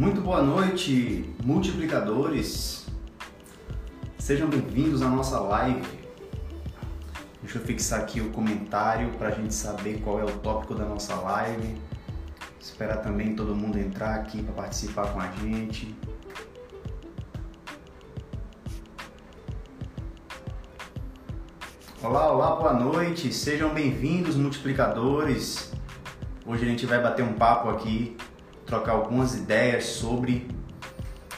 Muito boa noite, multiplicadores. Sejam bem-vindos à nossa live. Deixa eu fixar aqui o comentário para a gente saber qual é o tópico da nossa live. Esperar também todo mundo entrar aqui para participar com a gente. Olá, olá, boa noite. Sejam bem-vindos, multiplicadores. Hoje a gente vai bater um papo aqui trocar algumas ideias sobre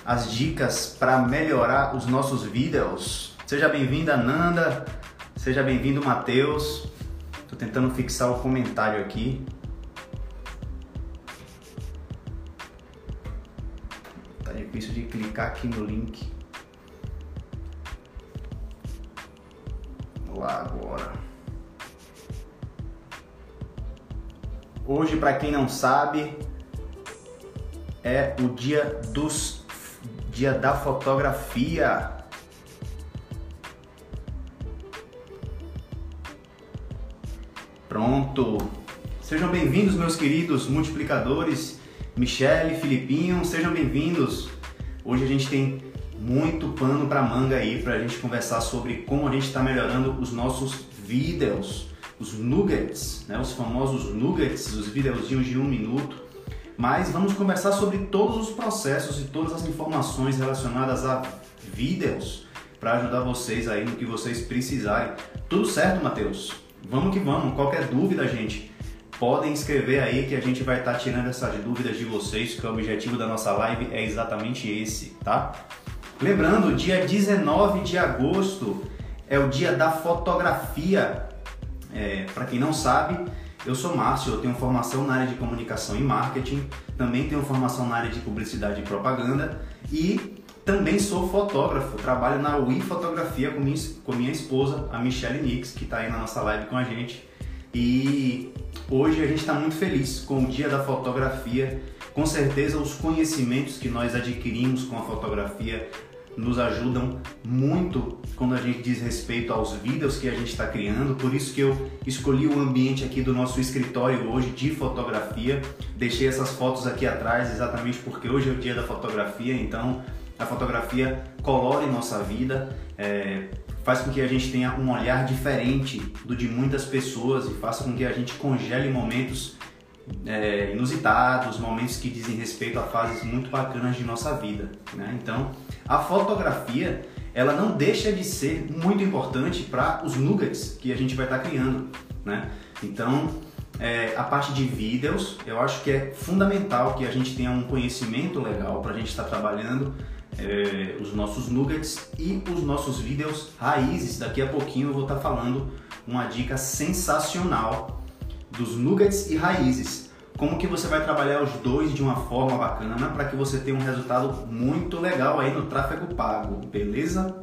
as dicas para melhorar os nossos vídeos. Seja bem-vinda, Nanda. Seja bem-vindo, Matheus. Estou tentando fixar o comentário aqui. Tá difícil de clicar aqui no link. Vamos lá agora. Hoje, para quem não sabe, é o dia dos dia da fotografia. Pronto. Sejam bem-vindos, meus queridos multiplicadores, Michele, Filipinho, sejam bem-vindos. Hoje a gente tem muito pano para manga aí para a gente conversar sobre como a gente está melhorando os nossos vídeos, os nuggets, né? os famosos nuggets, os videozinhos de um minuto mas vamos conversar sobre todos os processos e todas as informações relacionadas a vídeos para ajudar vocês aí no que vocês precisarem. Tudo certo, Matheus? Vamos que vamos. Qualquer dúvida, gente, podem escrever aí que a gente vai estar tá tirando essas dúvidas de vocês, que o objetivo da nossa live é exatamente esse, tá? Lembrando, dia 19 de agosto é o dia da fotografia. É, para quem não sabe, eu sou Márcio, eu tenho formação na área de comunicação e marketing, também tenho formação na área de publicidade e propaganda e também sou fotógrafo, trabalho na Wii Fotografia com minha, com minha esposa, a Michelle Nix, que está aí na nossa live com a gente. E hoje a gente está muito feliz com o Dia da Fotografia. Com certeza, os conhecimentos que nós adquirimos com a fotografia nos ajudam muito quando a gente diz respeito aos vídeos que a gente está criando. Por isso que eu escolhi o ambiente aqui do nosso escritório hoje de fotografia. Deixei essas fotos aqui atrás exatamente porque hoje é o dia da fotografia, então a fotografia colore nossa vida, é, faz com que a gente tenha um olhar diferente do de muitas pessoas e faça com que a gente congele momentos é, inusitados, momentos que dizem respeito a fases muito bacanas de nossa vida. Né? Então, a fotografia ela não deixa de ser muito importante para os nuggets que a gente vai estar tá criando. Né? Então, é, a parte de vídeos, eu acho que é fundamental que a gente tenha um conhecimento legal para a gente estar tá trabalhando é, os nossos nuggets e os nossos vídeos raízes. Daqui a pouquinho eu vou estar tá falando uma dica sensacional dos nuggets e raízes. Como que você vai trabalhar os dois de uma forma bacana para que você tenha um resultado muito legal aí no tráfego pago, beleza?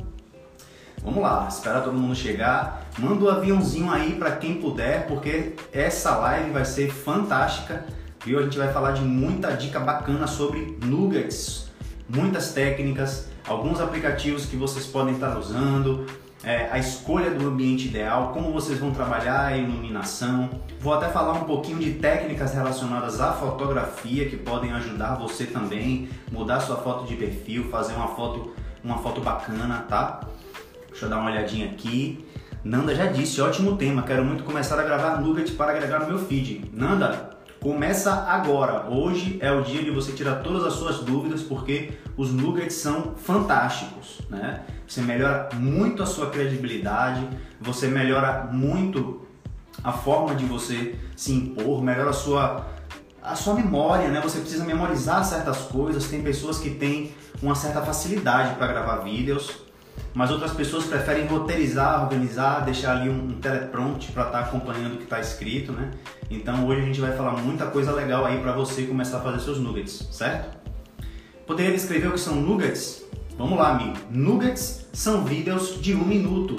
Vamos lá, espera todo mundo chegar. Manda o um aviãozinho aí para quem puder, porque essa live vai ser fantástica. Viu? A gente vai falar de muita dica bacana sobre nuggets, muitas técnicas, alguns aplicativos que vocês podem estar usando, é, a escolha do ambiente ideal, como vocês vão trabalhar a iluminação. Vou até falar um pouquinho de técnicas relacionadas à fotografia que podem ajudar você também, mudar sua foto de perfil, fazer uma foto, uma foto bacana, tá? Deixa eu dar uma olhadinha aqui. Nanda já disse, ótimo tema, quero muito começar a gravar nugget para agregar no meu feed. Nanda, Começa agora. Hoje é o dia de você tirar todas as suas dúvidas, porque os nuggets são fantásticos, né? Você melhora muito a sua credibilidade, você melhora muito a forma de você se impor, melhora a sua a sua memória, né? Você precisa memorizar certas coisas. Tem pessoas que têm uma certa facilidade para gravar vídeos, mas outras pessoas preferem roteirizar, organizar, deixar ali um, teleprompter para estar tá acompanhando o que está escrito, né? Então hoje a gente vai falar muita coisa legal aí para você começar a fazer seus nuggets, certo? Poderia descrever o que são nuggets? Vamos lá, amigo. Nuggets são vídeos de um minuto.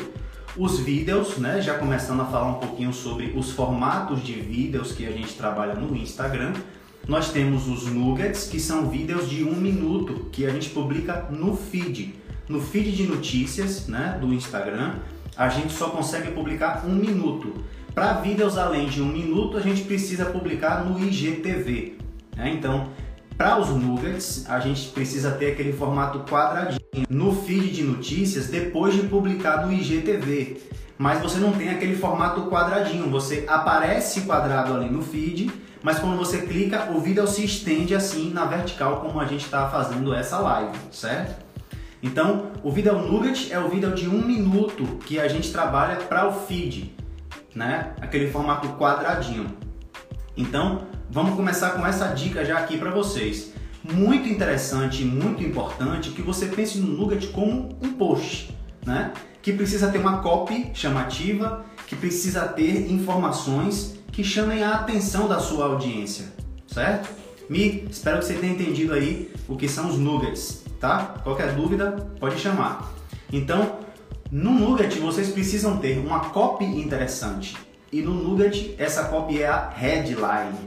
Os vídeos, né, já começando a falar um pouquinho sobre os formatos de vídeos que a gente trabalha no Instagram, nós temos os nuggets, que são vídeos de um minuto que a gente publica no feed no feed de notícias né, do Instagram, a gente só consegue publicar um minuto. Para vídeos além de um minuto, a gente precisa publicar no IGTV. Né? Então, para os nuggets, a gente precisa ter aquele formato quadradinho no feed de notícias depois de publicar no IGTV. Mas você não tem aquele formato quadradinho, você aparece quadrado ali no feed, mas quando você clica, o vídeo se estende assim na vertical, como a gente está fazendo essa live, certo? Então, o vídeo nugget é o vídeo de um minuto que a gente trabalha para o feed, né? Aquele formato quadradinho. Então, vamos começar com essa dica já aqui para vocês. Muito interessante e muito importante que você pense no Nugget como um post, né? Que precisa ter uma copy chamativa, que precisa ter informações que chamem a atenção da sua audiência, certo? Mi, espero que você tenha entendido aí o que são os nuggets, tá? Qualquer dúvida, pode chamar. Então, no Nugget vocês precisam ter uma copy interessante. E no Nugget essa copy é a headline,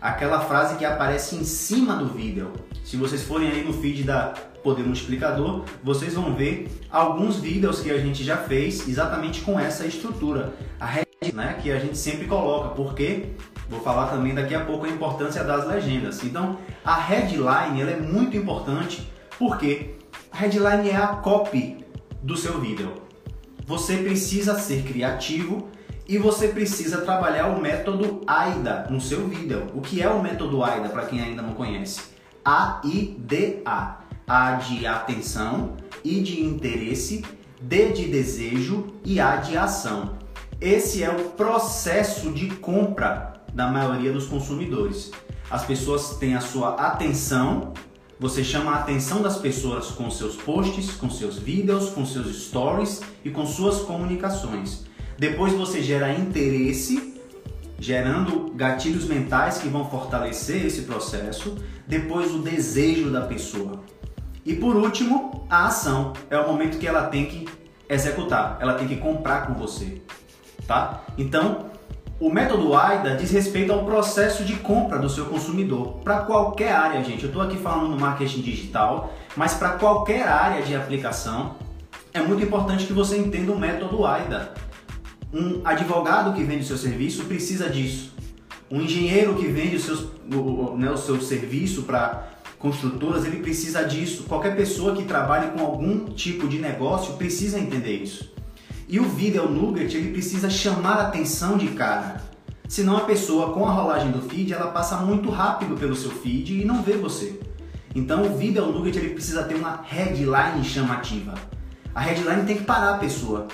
aquela frase que aparece em cima do vídeo. Se vocês forem aí no feed da Poder Multiplicador, vocês vão ver alguns vídeos que a gente já fez exatamente com essa estrutura. A head, né, que a gente sempre coloca, porque vou falar também daqui a pouco a importância das legendas. Então, a headline ela é muito importante porque a headline é a copy do seu vídeo. Você precisa ser criativo e você precisa trabalhar o método AIDA no seu vídeo. O que é o método AIDA para quem ainda não conhece? A-I-D-A. A de atenção, I de interesse, D de desejo e A de ação. Esse é o processo de compra da maioria dos consumidores. As pessoas têm a sua atenção, você chama a atenção das pessoas com seus posts, com seus vídeos, com seus stories e com suas comunicações. Depois você gera interesse, gerando gatilhos mentais que vão fortalecer esse processo. Depois o desejo da pessoa. E por último, a ação. É o momento que ela tem que executar, ela tem que comprar com você, tá? Então, o método AIDA diz respeito ao processo de compra do seu consumidor para qualquer área, gente. Eu estou aqui falando no marketing digital, mas para qualquer área de aplicação é muito importante que você entenda o método AIDA. Um advogado que vende o seu serviço precisa disso. Um engenheiro que vende o, seus, o, né, o seu serviço para construtoras, ele precisa disso. Qualquer pessoa que trabalhe com algum tipo de negócio precisa entender isso. E o vídeo nugget ele precisa chamar a atenção de cara. Senão a pessoa com a rolagem do feed ela passa muito rápido pelo seu feed e não vê você. Então o vídeo nugget ele precisa ter uma headline chamativa. A headline tem que parar a pessoa.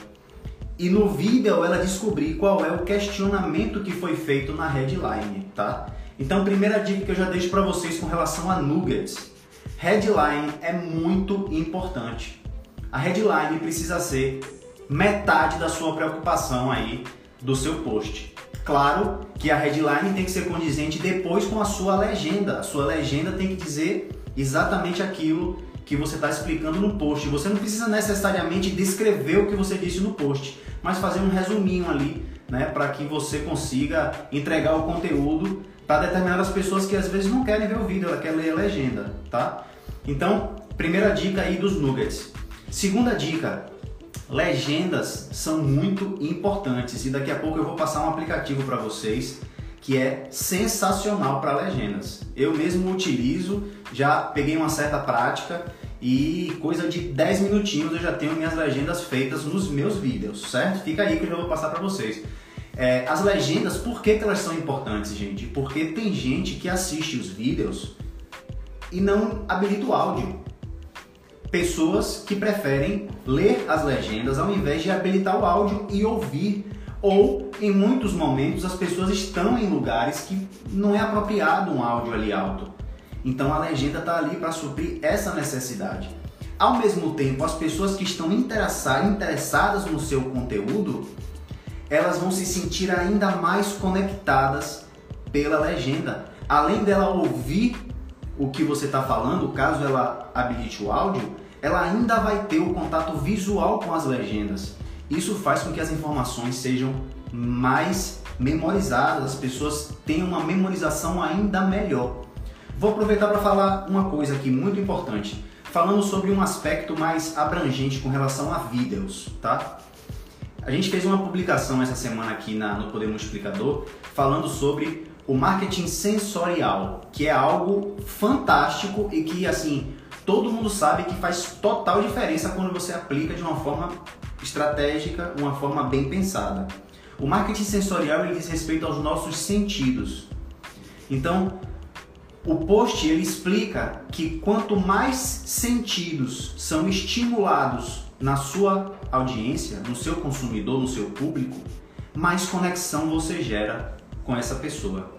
E no vídeo ela descobrir qual é o questionamento que foi feito na headline, tá? Então, primeira dica que eu já deixo para vocês com relação a nuggets. Headline é muito importante. A headline precisa ser metade da sua preocupação aí do seu post. Claro que a headline tem que ser condizente depois com a sua legenda. A sua legenda tem que dizer exatamente aquilo que você está explicando no post. Você não precisa necessariamente descrever o que você disse no post, mas fazer um resuminho ali, né, para que você consiga entregar o conteúdo para determinadas pessoas que às vezes não querem ver o vídeo, ela quer ler a legenda, tá? Então, primeira dica aí dos nuggets. Segunda dica, Legendas são muito importantes e daqui a pouco eu vou passar um aplicativo para vocês que é sensacional para legendas. Eu mesmo utilizo, já peguei uma certa prática e coisa de 10 minutinhos eu já tenho minhas legendas feitas nos meus vídeos, certo? Fica aí que eu já vou passar para vocês. É, as legendas, por que, que elas são importantes, gente? Porque tem gente que assiste os vídeos e não habilita o áudio pessoas que preferem ler as legendas ao invés de habilitar o áudio e ouvir. Ou, em muitos momentos, as pessoas estão em lugares que não é apropriado um áudio ali alto. Então a legenda está ali para suprir essa necessidade. Ao mesmo tempo, as pessoas que estão interessadas no seu conteúdo, elas vão se sentir ainda mais conectadas pela legenda. Além dela ouvir o que você está falando, caso ela habilite o áudio, ela ainda vai ter o contato visual com as legendas. Isso faz com que as informações sejam mais memorizadas, as pessoas tenham uma memorização ainda melhor. Vou aproveitar para falar uma coisa aqui muito importante, falando sobre um aspecto mais abrangente com relação a vídeos, tá? A gente fez uma publicação essa semana aqui na, no Poder Multiplicador falando sobre o marketing sensorial, que é algo fantástico e que assim todo mundo sabe que faz total diferença quando você aplica de uma forma estratégica, uma forma bem pensada. O marketing sensorial ele diz respeito aos nossos sentidos. Então, o post ele explica que quanto mais sentidos são estimulados na sua audiência, no seu consumidor, no seu público, mais conexão você gera com essa pessoa,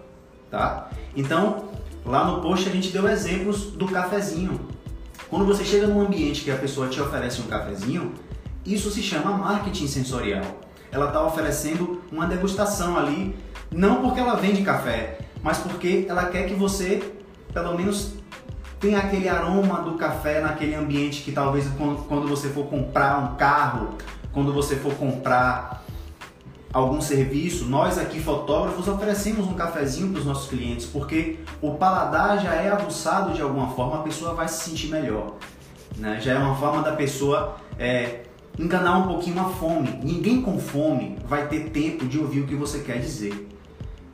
tá? Então, lá no post a gente deu exemplos do cafezinho. Quando você chega num ambiente que a pessoa te oferece um cafezinho, isso se chama marketing sensorial. Ela está oferecendo uma degustação ali, não porque ela vende café, mas porque ela quer que você, pelo menos, tenha aquele aroma do café naquele ambiente que talvez quando você for comprar um carro, quando você for comprar algum serviço, nós aqui fotógrafos oferecemos um cafezinho para os nossos clientes, porque o paladar já é aguçado de alguma forma, a pessoa vai se sentir melhor. Né? Já é uma forma da pessoa é, enganar um pouquinho a fome. Ninguém com fome vai ter tempo de ouvir o que você quer dizer.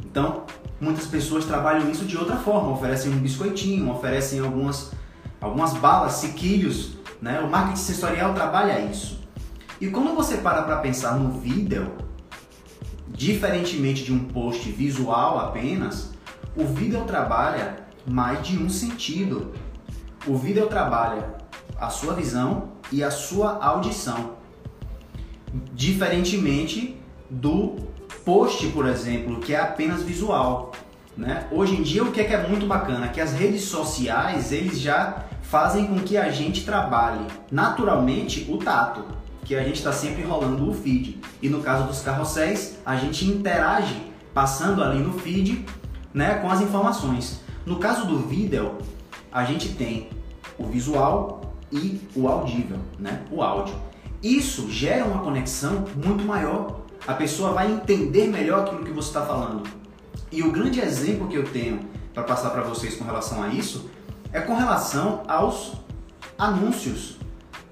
Então, muitas pessoas trabalham isso de outra forma, oferecem um biscoitinho, oferecem algumas, algumas balas, sequilhos. Né? O marketing sensorial trabalha isso. E quando você para para pensar no vídeo, diferentemente de um post visual apenas, o vídeo trabalha mais de um sentido. O vídeo trabalha a sua visão e a sua audição. Diferentemente do post, por exemplo, que é apenas visual. Né? Hoje em dia o que é, que é muito bacana? Que as redes sociais eles já fazem com que a gente trabalhe naturalmente o tato, que a gente está sempre rolando o feed. E no caso dos carrosséis, a gente interage passando ali no feed né, com as informações. No caso do vídeo, a gente tem o visual e o audível, né, o áudio. Isso gera uma conexão muito maior. A pessoa vai entender melhor aquilo que você está falando. E o grande exemplo que eu tenho para passar para vocês com relação a isso é com relação aos anúncios.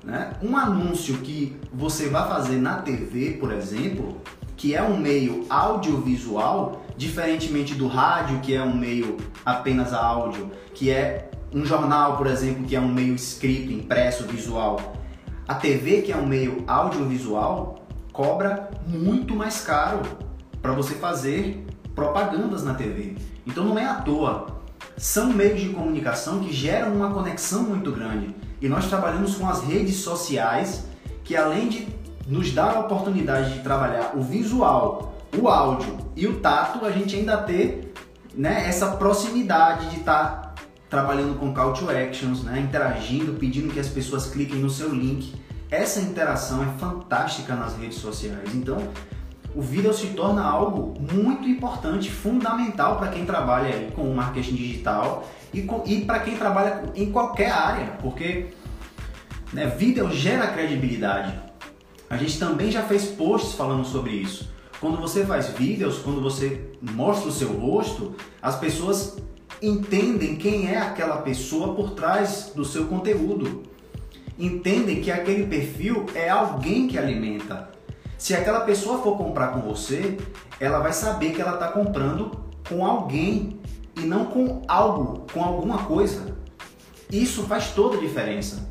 Né? Um anúncio que você vai fazer na TV, por exemplo, que é um meio audiovisual, diferentemente do rádio, que é um meio apenas áudio, que é um jornal, por exemplo, que é um meio escrito, impresso, visual. A TV, que é um meio audiovisual, cobra muito mais caro para você fazer propagandas na TV. Então não é à toa. São meios de comunicação que geram uma conexão muito grande. E nós trabalhamos com as redes sociais, que além de nos dar a oportunidade de trabalhar o visual, o áudio e o tato, a gente ainda ter né, essa proximidade de estar tá trabalhando com call to actions, né, interagindo, pedindo que as pessoas cliquem no seu link. Essa interação é fantástica nas redes sociais. Então, o vídeo se torna algo muito importante, fundamental para quem trabalha com marketing digital e, e para quem trabalha em qualquer área, porque né, vídeo gera credibilidade. A gente também já fez posts falando sobre isso. Quando você faz vídeos, quando você mostra o seu rosto, as pessoas entendem quem é aquela pessoa por trás do seu conteúdo. Entendem que aquele perfil é alguém que alimenta. Se aquela pessoa for comprar com você, ela vai saber que ela está comprando com alguém e não com algo, com alguma coisa. Isso faz toda a diferença.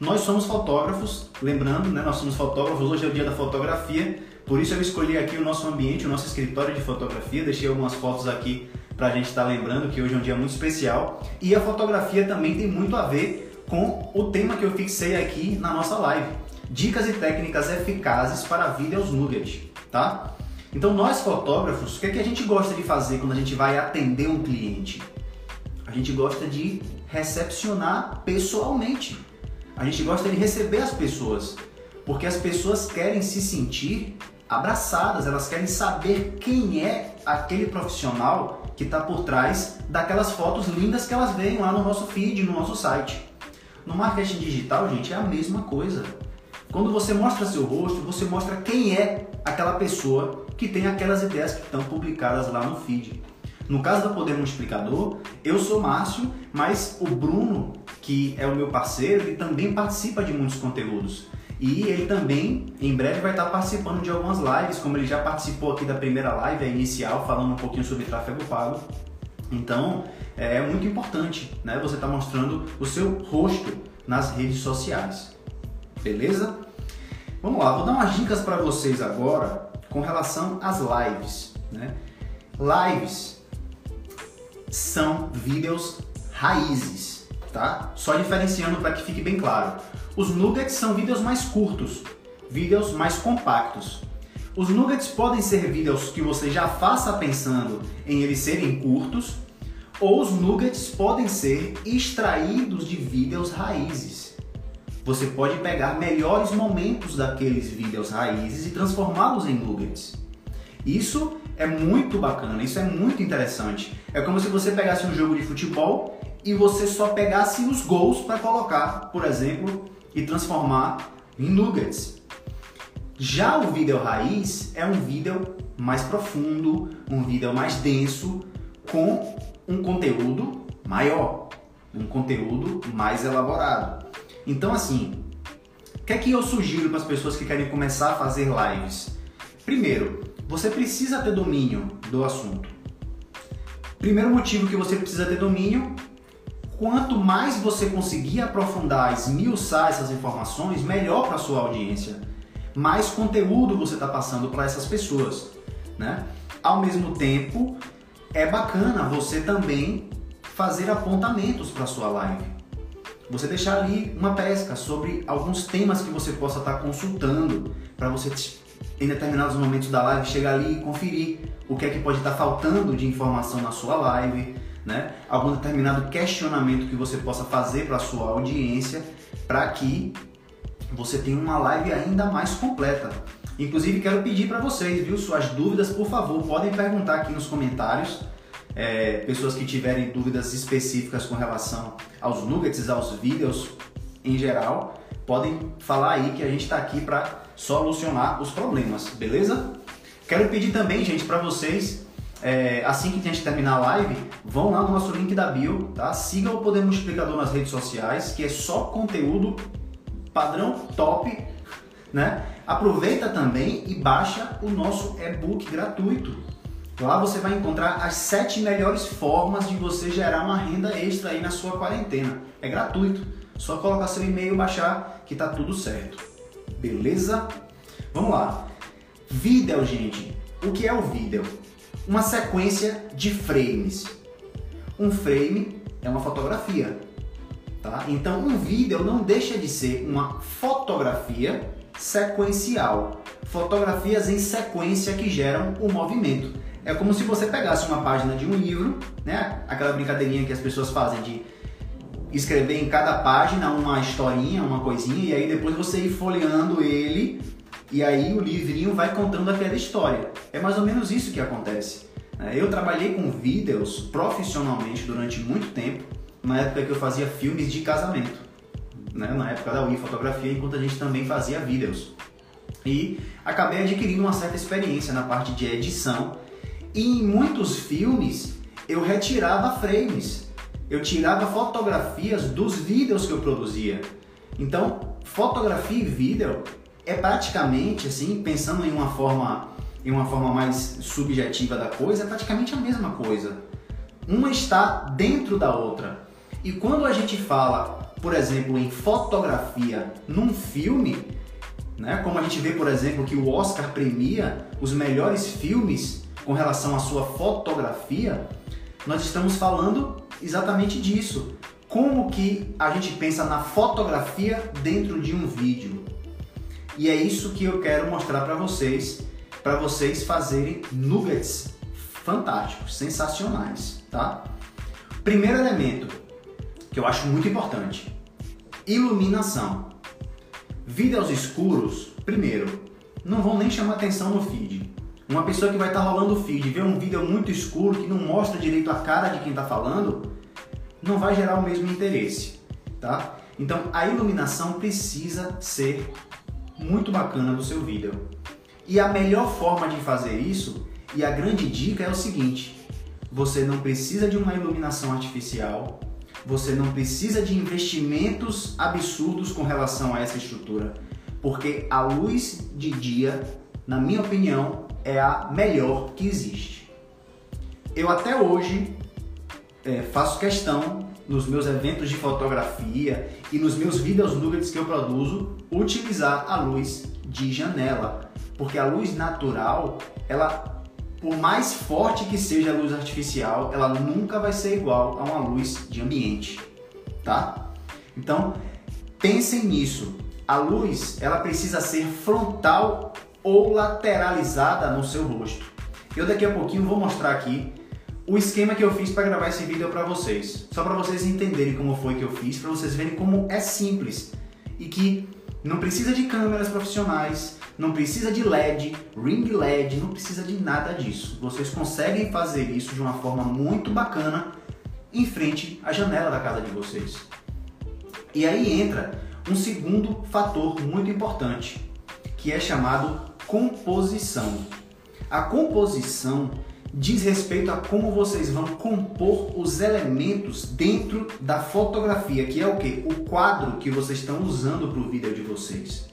Nós somos fotógrafos, lembrando, né, nós somos fotógrafos, hoje é o dia da fotografia, por isso eu escolhi aqui o nosso ambiente, o nosso escritório de fotografia, deixei algumas fotos aqui para a gente estar tá lembrando que hoje é um dia muito especial. E a fotografia também tem muito a ver com o tema que eu fixei aqui na nossa live. Dicas e técnicas eficazes para vídeos nugget, tá? Então nós fotógrafos, o que, é que a gente gosta de fazer quando a gente vai atender um cliente? A gente gosta de recepcionar pessoalmente. A gente gosta de receber as pessoas, porque as pessoas querem se sentir abraçadas, elas querem saber quem é aquele profissional que está por trás daquelas fotos lindas que elas veem lá no nosso feed, no nosso site. No marketing digital, gente, é a mesma coisa. Quando você mostra seu rosto, você mostra quem é aquela pessoa que tem aquelas ideias que estão publicadas lá no feed. No caso do Poder Multiplicador, eu sou Márcio, mas o Bruno, que é o meu parceiro, ele também participa de muitos conteúdos. E ele também, em breve, vai estar participando de algumas lives, como ele já participou aqui da primeira live, a inicial, falando um pouquinho sobre tráfego pago. Então, é muito importante né, você estar tá mostrando o seu rosto nas redes sociais. Beleza? Vamos lá, vou dar umas dicas para vocês agora com relação às lives. Né? Lives são vídeos raízes, tá? Só diferenciando para que fique bem claro. Os nuggets são vídeos mais curtos, vídeos mais compactos. Os nuggets podem ser vídeos que você já faça pensando em eles serem curtos, ou os nuggets podem ser extraídos de vídeos raízes. Você pode pegar melhores momentos daqueles vídeos raízes e transformá-los em nuggets. Isso é muito bacana, isso é muito interessante. É como se você pegasse um jogo de futebol e você só pegasse os gols para colocar, por exemplo, e transformar em nuggets. Já o vídeo raiz é um vídeo mais profundo, um vídeo mais denso, com um conteúdo maior, um conteúdo mais elaborado. Então, assim, o que é que eu sugiro para as pessoas que querem começar a fazer lives? Primeiro, você precisa ter domínio do assunto. Primeiro motivo que você precisa ter domínio quanto mais você conseguir aprofundar, esmiuçar essas informações, melhor para a sua audiência. Mais conteúdo você está passando para essas pessoas. Né? Ao mesmo tempo, é bacana você também fazer apontamentos para sua live. Você deixar ali uma pesca sobre alguns temas que você possa estar consultando para você em determinados momentos da live chegar ali e conferir o que é que pode estar faltando de informação na sua live, né? Algum determinado questionamento que você possa fazer para sua audiência para que você tenha uma live ainda mais completa. Inclusive quero pedir para vocês, viu? Suas dúvidas, por favor, podem perguntar aqui nos comentários. É, pessoas que tiverem dúvidas específicas com relação aos nuggets, aos vídeos em geral, podem falar aí que a gente está aqui para solucionar os problemas, beleza? Quero pedir também, gente, para vocês é, assim que a gente terminar a live, vão lá no nosso link da bio, tá? Siga o Poder Multiplicador nas redes sociais, que é só conteúdo padrão top, né? Aproveita também e baixa o nosso e-book gratuito. Lá você vai encontrar as sete melhores formas de você gerar uma renda extra aí na sua quarentena. É gratuito. Só colocar seu e-mail baixar que tá tudo certo. Beleza? Vamos lá. Vídeo, gente. O que é o vídeo? uma sequência de frames. Um frame é uma fotografia, tá? Então um vídeo não deixa de ser uma fotografia sequencial, fotografias em sequência que geram o movimento. É como se você pegasse uma página de um livro, né? Aquela brincadeirinha que as pessoas fazem de escrever em cada página uma historinha, uma coisinha, e aí depois você ir folheando ele e aí o livrinho vai contando aquela história. É mais ou menos isso que acontece. É, eu trabalhei com vídeos profissionalmente durante muito tempo, na época que eu fazia filmes de casamento, né? na época da Wii Fotografia, enquanto a gente também fazia vídeos. E acabei adquirindo uma certa experiência na parte de edição. E em muitos filmes eu retirava frames, eu tirava fotografias dos vídeos que eu produzia. Então, fotografia e vídeo é praticamente assim, pensando em uma forma em uma forma mais subjetiva da coisa, é praticamente a mesma coisa. Uma está dentro da outra. E quando a gente fala, por exemplo, em fotografia num filme, né, como a gente vê, por exemplo, que o Oscar premia os melhores filmes com relação à sua fotografia, nós estamos falando exatamente disso. Como que a gente pensa na fotografia dentro de um vídeo? E é isso que eu quero mostrar para vocês, para vocês fazerem nuggets fantásticos, sensacionais, tá? Primeiro elemento que eu acho muito importante: iluminação. Vídeos escuros, primeiro, não vão nem chamar atenção no feed. Uma pessoa que vai estar tá rolando o feed, vê um vídeo muito escuro que não mostra direito a cara de quem está falando, não vai gerar o mesmo interesse, tá? Então a iluminação precisa ser muito bacana do seu vídeo. E a melhor forma de fazer isso, e a grande dica é o seguinte: você não precisa de uma iluminação artificial, você não precisa de investimentos absurdos com relação a essa estrutura, Porque a luz de dia, na minha opinião, é a melhor que existe. Eu até hoje é, faço questão nos meus eventos de fotografia e nos meus vídeos nuggets que eu produzo utilizar a luz de janela, porque a luz natural, ela por mais forte que seja a luz artificial, ela nunca vai ser igual a uma luz de ambiente, tá? Então, pensem nisso. A luz, ela precisa ser frontal ou lateralizada no seu rosto. Eu daqui a pouquinho vou mostrar aqui o esquema que eu fiz para gravar esse vídeo para vocês. Só para vocês entenderem como foi que eu fiz, para vocês verem como é simples e que não precisa de câmeras profissionais, não precisa de LED, ring LED, não precisa de nada disso. Vocês conseguem fazer isso de uma forma muito bacana em frente à janela da casa de vocês. E aí entra um segundo fator muito importante, que é chamado composição. A composição diz respeito a como vocês vão compor os elementos dentro da fotografia, que é o que? O quadro que vocês estão usando para o vídeo de vocês.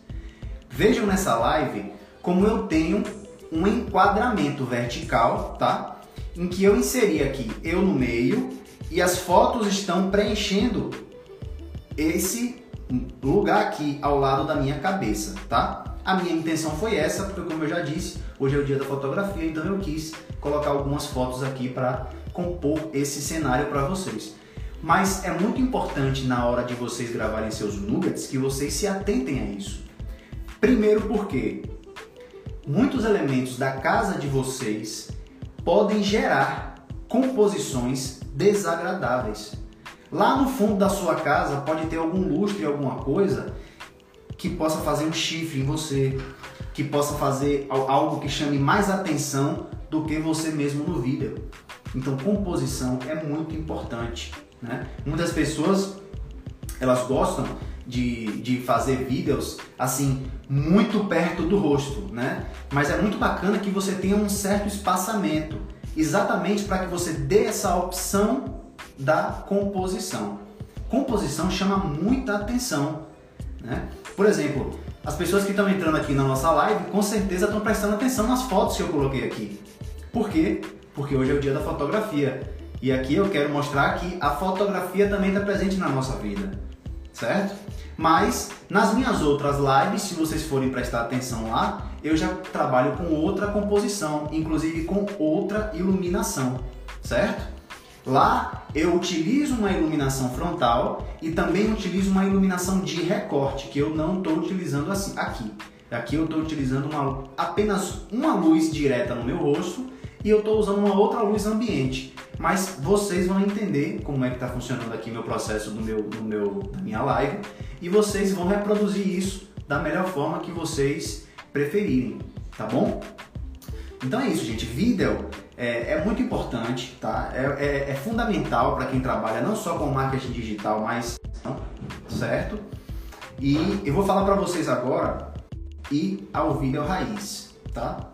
Vejam nessa live como eu tenho um enquadramento vertical, tá? Em que eu inseri aqui eu no meio e as fotos estão preenchendo esse lugar aqui ao lado da minha cabeça, tá? A minha intenção foi essa, porque como eu já disse, hoje é o dia da fotografia, então eu quis colocar algumas fotos aqui para compor esse cenário para vocês. Mas é muito importante na hora de vocês gravarem seus nuggets que vocês se atentem a isso. Primeiro porque muitos elementos da casa de vocês podem gerar composições desagradáveis. Lá no fundo da sua casa pode ter algum lustre, alguma coisa que possa fazer um chifre em você, que possa fazer algo que chame mais atenção do que você mesmo no vídeo. Então, composição é muito importante. Né? Muitas pessoas elas gostam de, de fazer vídeos assim muito perto do rosto, né? Mas é muito bacana que você tenha um certo espaçamento, exatamente para que você dê essa opção da composição. Composição chama muita atenção, né? Por exemplo, as pessoas que estão entrando aqui na nossa live com certeza estão prestando atenção nas fotos que eu coloquei aqui. Por quê? Porque hoje é o dia da fotografia. E aqui eu quero mostrar que a fotografia também está presente na nossa vida, certo? Mas nas minhas outras lives, se vocês forem prestar atenção lá, eu já trabalho com outra composição, inclusive com outra iluminação, certo? Lá eu utilizo uma iluminação frontal e também utilizo uma iluminação de recorte, que eu não estou utilizando assim aqui. Aqui eu estou utilizando uma, apenas uma luz direta no meu rosto e eu estou usando uma outra luz ambiente. Mas vocês vão entender como é que está funcionando aqui meu processo do meu, do meu, da minha live e vocês vão reproduzir isso da melhor forma que vocês preferirem, tá bom? Então é isso, gente. Vídeo é, é muito importante, tá? É, é, é fundamental para quem trabalha não só com marketing digital, mas certo? E eu vou falar para vocês agora e ao vídeo raiz, tá?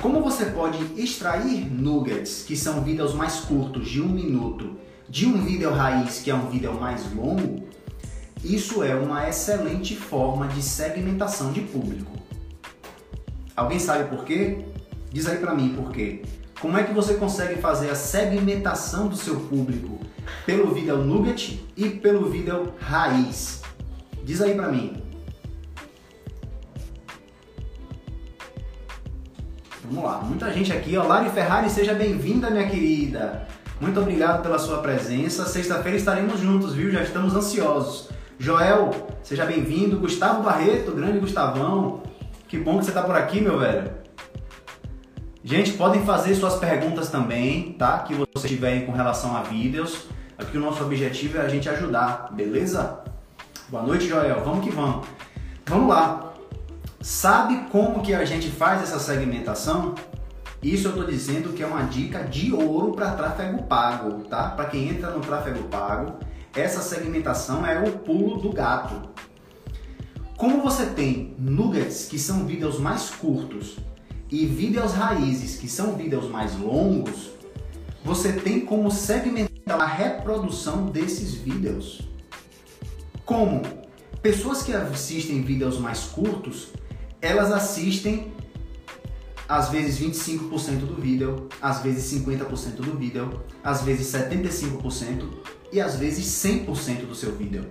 Como você pode extrair nuggets, que são vídeos mais curtos, de um minuto, de um vídeo raiz, que é um vídeo mais longo, isso é uma excelente forma de segmentação de público. Alguém sabe por quê? Diz aí para mim por quê. Como é que você consegue fazer a segmentação do seu público pelo vídeo nugget e pelo vídeo raiz? Diz aí para mim. Vamos lá, muita gente aqui, ó. Lari Ferrari, seja bem-vinda, minha querida. Muito obrigado pela sua presença. Sexta-feira estaremos juntos, viu? Já estamos ansiosos. Joel, seja bem-vindo. Gustavo Barreto, grande Gustavão. Que bom que você está por aqui, meu velho. Gente, podem fazer suas perguntas também, tá? Que vocês tiverem com relação a vídeos. Aqui o nosso objetivo é a gente ajudar, beleza? Boa noite, Joel. Vamos que vamos. Vamos lá. Sabe como que a gente faz essa segmentação? Isso eu estou dizendo que é uma dica de ouro para tráfego pago, tá? Para quem entra no tráfego pago, essa segmentação é o pulo do gato. Como você tem nuggets, que são vídeos mais curtos, e vídeos raízes, que são vídeos mais longos, você tem como segmentar a reprodução desses vídeos. Como? pessoas que assistem vídeos mais curtos, elas assistem às vezes 25% do vídeo, às vezes 50% do vídeo, às vezes 75% e às vezes 100% do seu vídeo.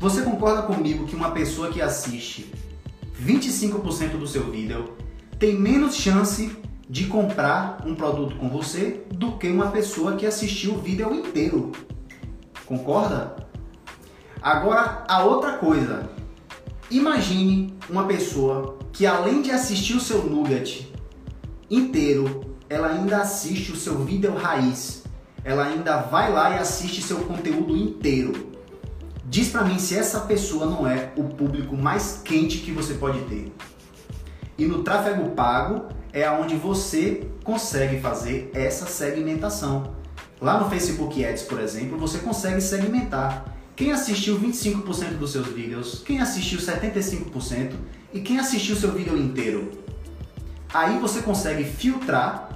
Você concorda comigo que uma pessoa que assiste 25% do seu vídeo tem menos chance de comprar um produto com você do que uma pessoa que assistiu o vídeo inteiro? Concorda? Agora, a outra coisa. Imagine uma pessoa que além de assistir o seu nugget inteiro, ela ainda assiste o seu vídeo raiz. Ela ainda vai lá e assiste seu conteúdo inteiro. Diz para mim se essa pessoa não é o público mais quente que você pode ter. E no tráfego pago é onde você consegue fazer essa segmentação. Lá no Facebook Ads, por exemplo, você consegue segmentar quem assistiu 25% dos seus vídeos, quem assistiu 75% e quem assistiu seu vídeo inteiro. Aí você consegue filtrar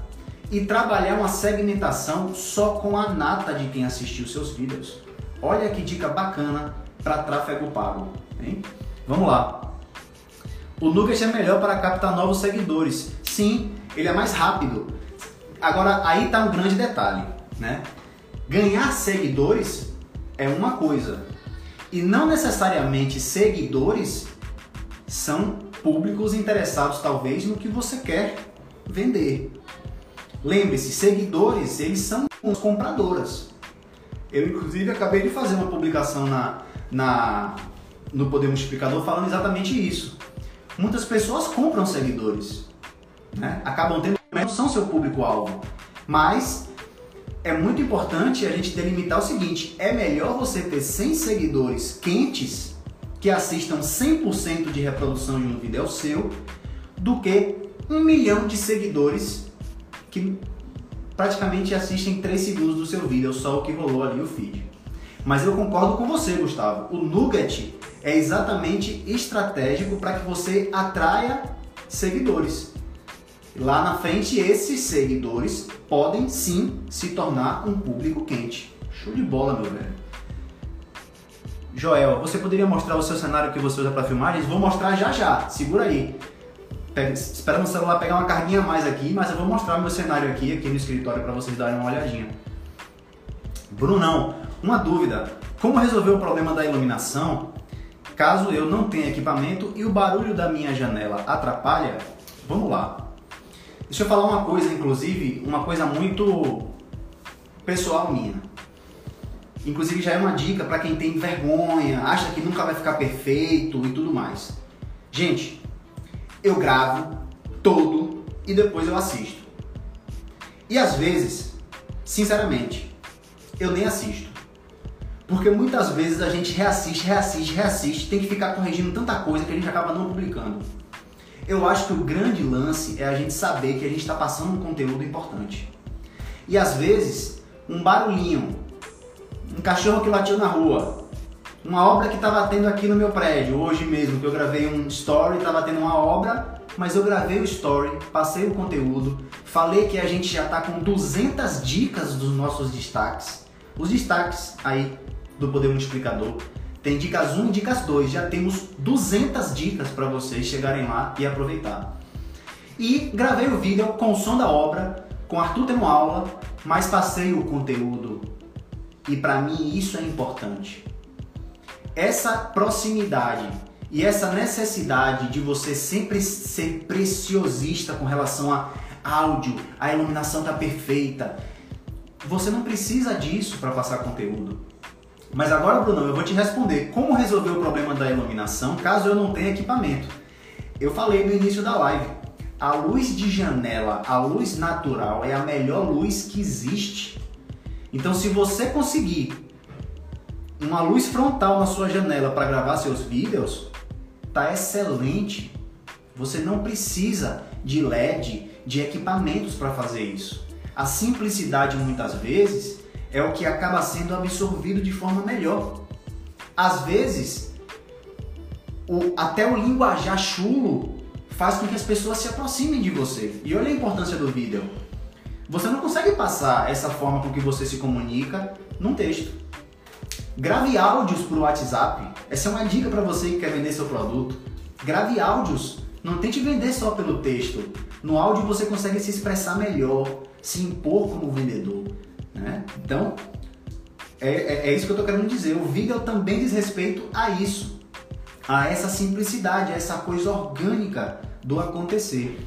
e trabalhar uma segmentação só com a nata de quem assistiu seus vídeos. Olha que dica bacana para tráfego pago. Hein? Vamos lá. O Nugget é melhor para captar novos seguidores. Sim, ele é mais rápido. Agora aí está um grande detalhe, né? Ganhar seguidores é uma coisa e não necessariamente seguidores são públicos interessados talvez no que você quer vender. Lembre-se, seguidores eles são compradoras. Eu, inclusive, acabei de fazer uma publicação na, na, no Poder Multiplicador falando exatamente isso. Muitas pessoas compram seguidores, né? acabam tendo, não são seu público-alvo. Mas é muito importante a gente delimitar o seguinte: é melhor você ter 100 seguidores quentes que assistam 100% de reprodução de um vídeo seu do que um milhão de seguidores que praticamente assistem 3 segundos do seu vídeo, só o que rolou ali o feed. Mas eu concordo com você, Gustavo. O Nugget é exatamente estratégico para que você atraia seguidores. Lá na frente, esses seguidores podem sim se tornar um público quente. Show de bola, meu velho. Joel, você poderia mostrar o seu cenário que você usa para filmagens? Vou mostrar já já. Segura aí esperando o celular pegar uma carguinha a mais aqui, mas eu vou mostrar meu cenário aqui, aqui no escritório para vocês darem uma olhadinha. Brunão, uma dúvida. Como resolver o problema da iluminação caso eu não tenha equipamento e o barulho da minha janela atrapalha? Vamos lá. Deixa eu falar uma coisa, inclusive, uma coisa muito pessoal minha. Inclusive já é uma dica para quem tem vergonha, acha que nunca vai ficar perfeito e tudo mais. Gente, eu gravo todo e depois eu assisto. E às vezes, sinceramente, eu nem assisto. Porque muitas vezes a gente reassiste, reassiste, reassiste, tem que ficar corrigindo tanta coisa que a gente acaba não publicando. Eu acho que o grande lance é a gente saber que a gente está passando um conteúdo importante. E às vezes, um barulhinho, um cachorro que latiu na rua, uma obra que estava tendo aqui no meu prédio, hoje mesmo, que eu gravei um story, estava tendo uma obra, mas eu gravei o story, passei o conteúdo, falei que a gente já está com 200 dicas dos nossos destaques. Os destaques aí do Poder Multiplicador. Tem dicas 1 e dicas 2, já temos 200 dicas para vocês chegarem lá e aproveitar. E gravei o vídeo com o som da obra, com Arthur tendo aula, mas passei o conteúdo. E para mim isso é importante essa proximidade e essa necessidade de você sempre ser preciosista com relação a áudio, a iluminação tá perfeita. Você não precisa disso para passar conteúdo. Mas agora, Bruno, eu vou te responder como resolver o problema da iluminação caso eu não tenha equipamento. Eu falei no início da live, a luz de janela, a luz natural é a melhor luz que existe. Então, se você conseguir uma luz frontal na sua janela para gravar seus vídeos, tá excelente. Você não precisa de LED, de equipamentos para fazer isso. A simplicidade muitas vezes é o que acaba sendo absorvido de forma melhor. Às vezes, o, até o linguajar chulo faz com que as pessoas se aproximem de você. E olha a importância do vídeo. Você não consegue passar essa forma com que você se comunica num texto. Grave áudios para o WhatsApp. Essa é uma dica para você que quer vender seu produto. Grave áudios. Não tente vender só pelo texto. No áudio você consegue se expressar melhor, se impor como vendedor. Né? Então, é, é, é isso que eu estou querendo dizer. O vídeo também diz respeito a isso, a essa simplicidade, a essa coisa orgânica do acontecer.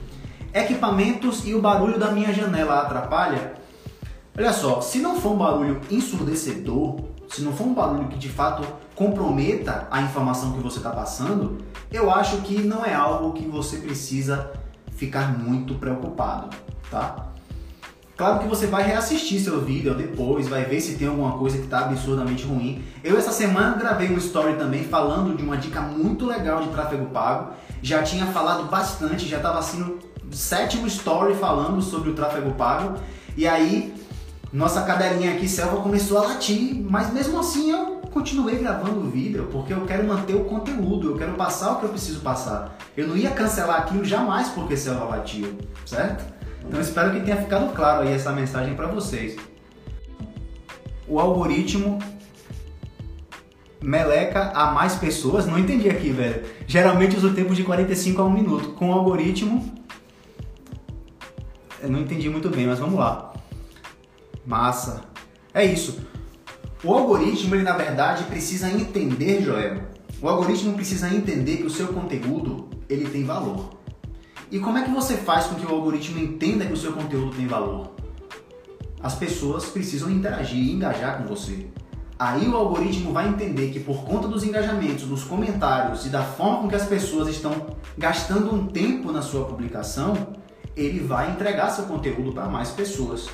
Equipamentos e o barulho da minha janela atrapalha? Olha só, se não for um barulho ensurdecedor, se não for um barulho que de fato comprometa a informação que você está passando, eu acho que não é algo que você precisa ficar muito preocupado, tá? Claro que você vai reassistir seu vídeo depois, vai ver se tem alguma coisa que está absurdamente ruim. Eu essa semana gravei um story também falando de uma dica muito legal de tráfego pago. Já tinha falado bastante, já estava assim no sétimo story falando sobre o tráfego pago. E aí nossa cadelinha aqui, Selva, começou a latir, mas mesmo assim eu continuei gravando o vídeo porque eu quero manter o conteúdo, eu quero passar o que eu preciso passar. Eu não ia cancelar aquilo jamais porque Selva latiu, certo? Então espero que tenha ficado claro aí essa mensagem para vocês. O algoritmo meleca a mais pessoas, não entendi aqui, velho. Geralmente uso tempo de 45 a 1 minuto. Com o algoritmo, eu não entendi muito bem, mas vamos lá. Massa. É isso. O algoritmo, ele na verdade precisa entender, Joel. O algoritmo precisa entender que o seu conteúdo, ele tem valor. E como é que você faz com que o algoritmo entenda que o seu conteúdo tem valor? As pessoas precisam interagir e engajar com você. Aí o algoritmo vai entender que por conta dos engajamentos, dos comentários e da forma com que as pessoas estão gastando um tempo na sua publicação, ele vai entregar seu conteúdo para mais pessoas.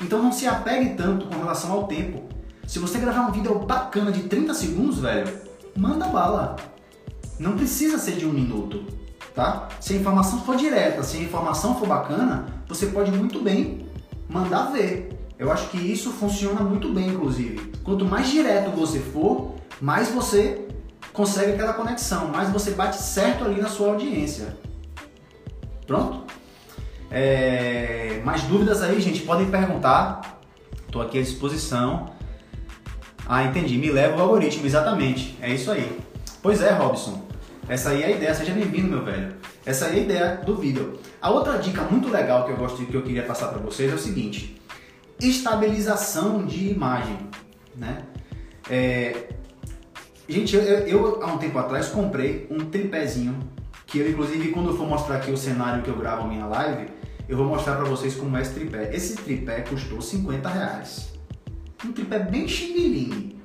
Então não se apegue tanto com relação ao tempo. Se você gravar um vídeo bacana de 30 segundos, velho, manda bala. Não precisa ser de um minuto, tá? Se a informação for direta, se a informação for bacana, você pode muito bem mandar ver. Eu acho que isso funciona muito bem, inclusive. Quanto mais direto você for, mais você consegue aquela conexão, mais você bate certo ali na sua audiência. Pronto? É, mais dúvidas aí, gente, podem perguntar. Estou aqui à disposição. Ah, entendi. Me leva o algoritmo, exatamente. É isso aí. Pois é, Robson. Essa aí é a ideia. Seja bem-vindo, meu velho. Essa aí é a ideia do vídeo. A outra dica muito legal que eu gosto que eu queria passar para vocês é o seguinte: estabilização de imagem, né? É, gente, eu, eu, há um tempo atrás comprei um tripézinho que eu inclusive quando eu for mostrar aqui o cenário que eu gravo a minha live, eu vou mostrar para vocês como é esse tripé. Esse tripé custou 50 reais. Um tripé bem xing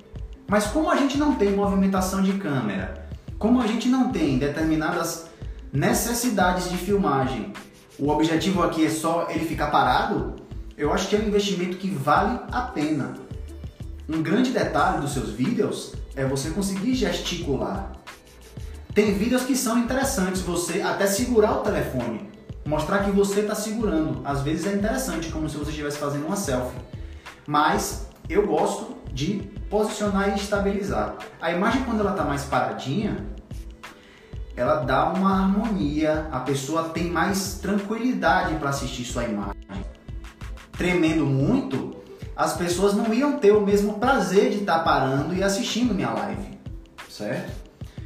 Mas como a gente não tem movimentação de câmera, como a gente não tem determinadas necessidades de filmagem, o objetivo aqui é só ele ficar parado, eu acho que é um investimento que vale a pena. Um grande detalhe dos seus vídeos é você conseguir gesticular. Tem vídeos que são interessantes, você até segurar o telefone mostrar que você está segurando. Às vezes é interessante, como se você estivesse fazendo uma selfie. Mas eu gosto de posicionar e estabilizar. A imagem quando ela está mais paradinha, ela dá uma harmonia, a pessoa tem mais tranquilidade para assistir sua imagem. Tremendo muito, as pessoas não iam ter o mesmo prazer de estar tá parando e assistindo minha live, certo?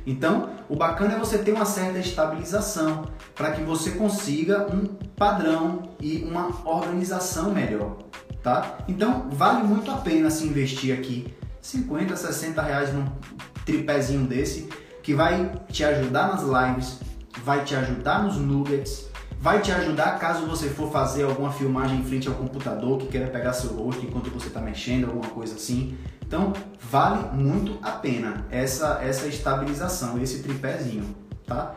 Então, o bacana é você ter uma certa estabilização para que você consiga um padrão e uma organização melhor, tá? Então, vale muito a pena se investir aqui 50, 60 reais num tripézinho desse que vai te ajudar nas lives, vai te ajudar nos nuggets, vai te ajudar caso você for fazer alguma filmagem em frente ao computador que queira pegar seu rosto enquanto você está mexendo, alguma coisa assim. Então, vale muito a pena essa, essa estabilização, esse tripézinho, tá?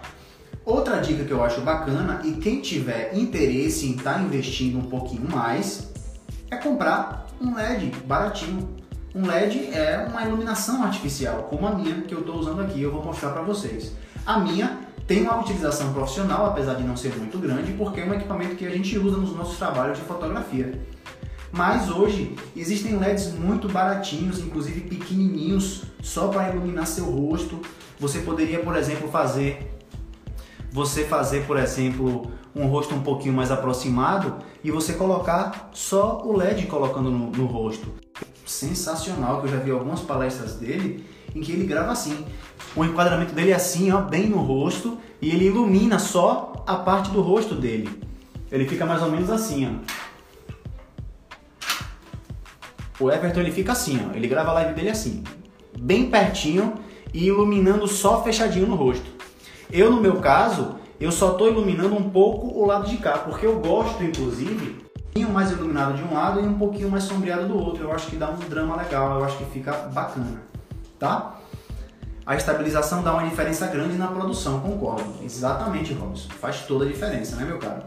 Outra dica que eu acho bacana e quem tiver interesse em estar tá investindo um pouquinho mais é comprar um LED baratinho. Um LED é uma iluminação artificial, como a minha que eu estou usando aqui, eu vou mostrar para vocês. A minha tem uma utilização profissional, apesar de não ser muito grande, porque é um equipamento que a gente usa nos nossos trabalhos de fotografia. Mas hoje existem LEDs muito baratinhos, inclusive pequenininhos, só para iluminar seu rosto. Você poderia, por exemplo, fazer você fazer, por exemplo, um rosto um pouquinho mais aproximado e você colocar só o LED colocando no, no rosto. sensacional, que eu já vi algumas palestras dele, em que ele grava assim. O enquadramento dele é assim, ó, bem no rosto, e ele ilumina só a parte do rosto dele. Ele fica mais ou menos assim, ó. O Everton ele fica assim, ó. Ele grava a live dele assim, bem pertinho e iluminando só fechadinho no rosto. Eu, no meu caso, eu só estou iluminando um pouco o lado de cá, porque eu gosto, inclusive, um pouquinho mais iluminado de um lado e um pouquinho mais sombreado do outro. Eu acho que dá um drama legal, eu acho que fica bacana, tá? A estabilização dá uma diferença grande na produção, concordo. Exatamente, Robson. Faz toda a diferença, né, meu caro?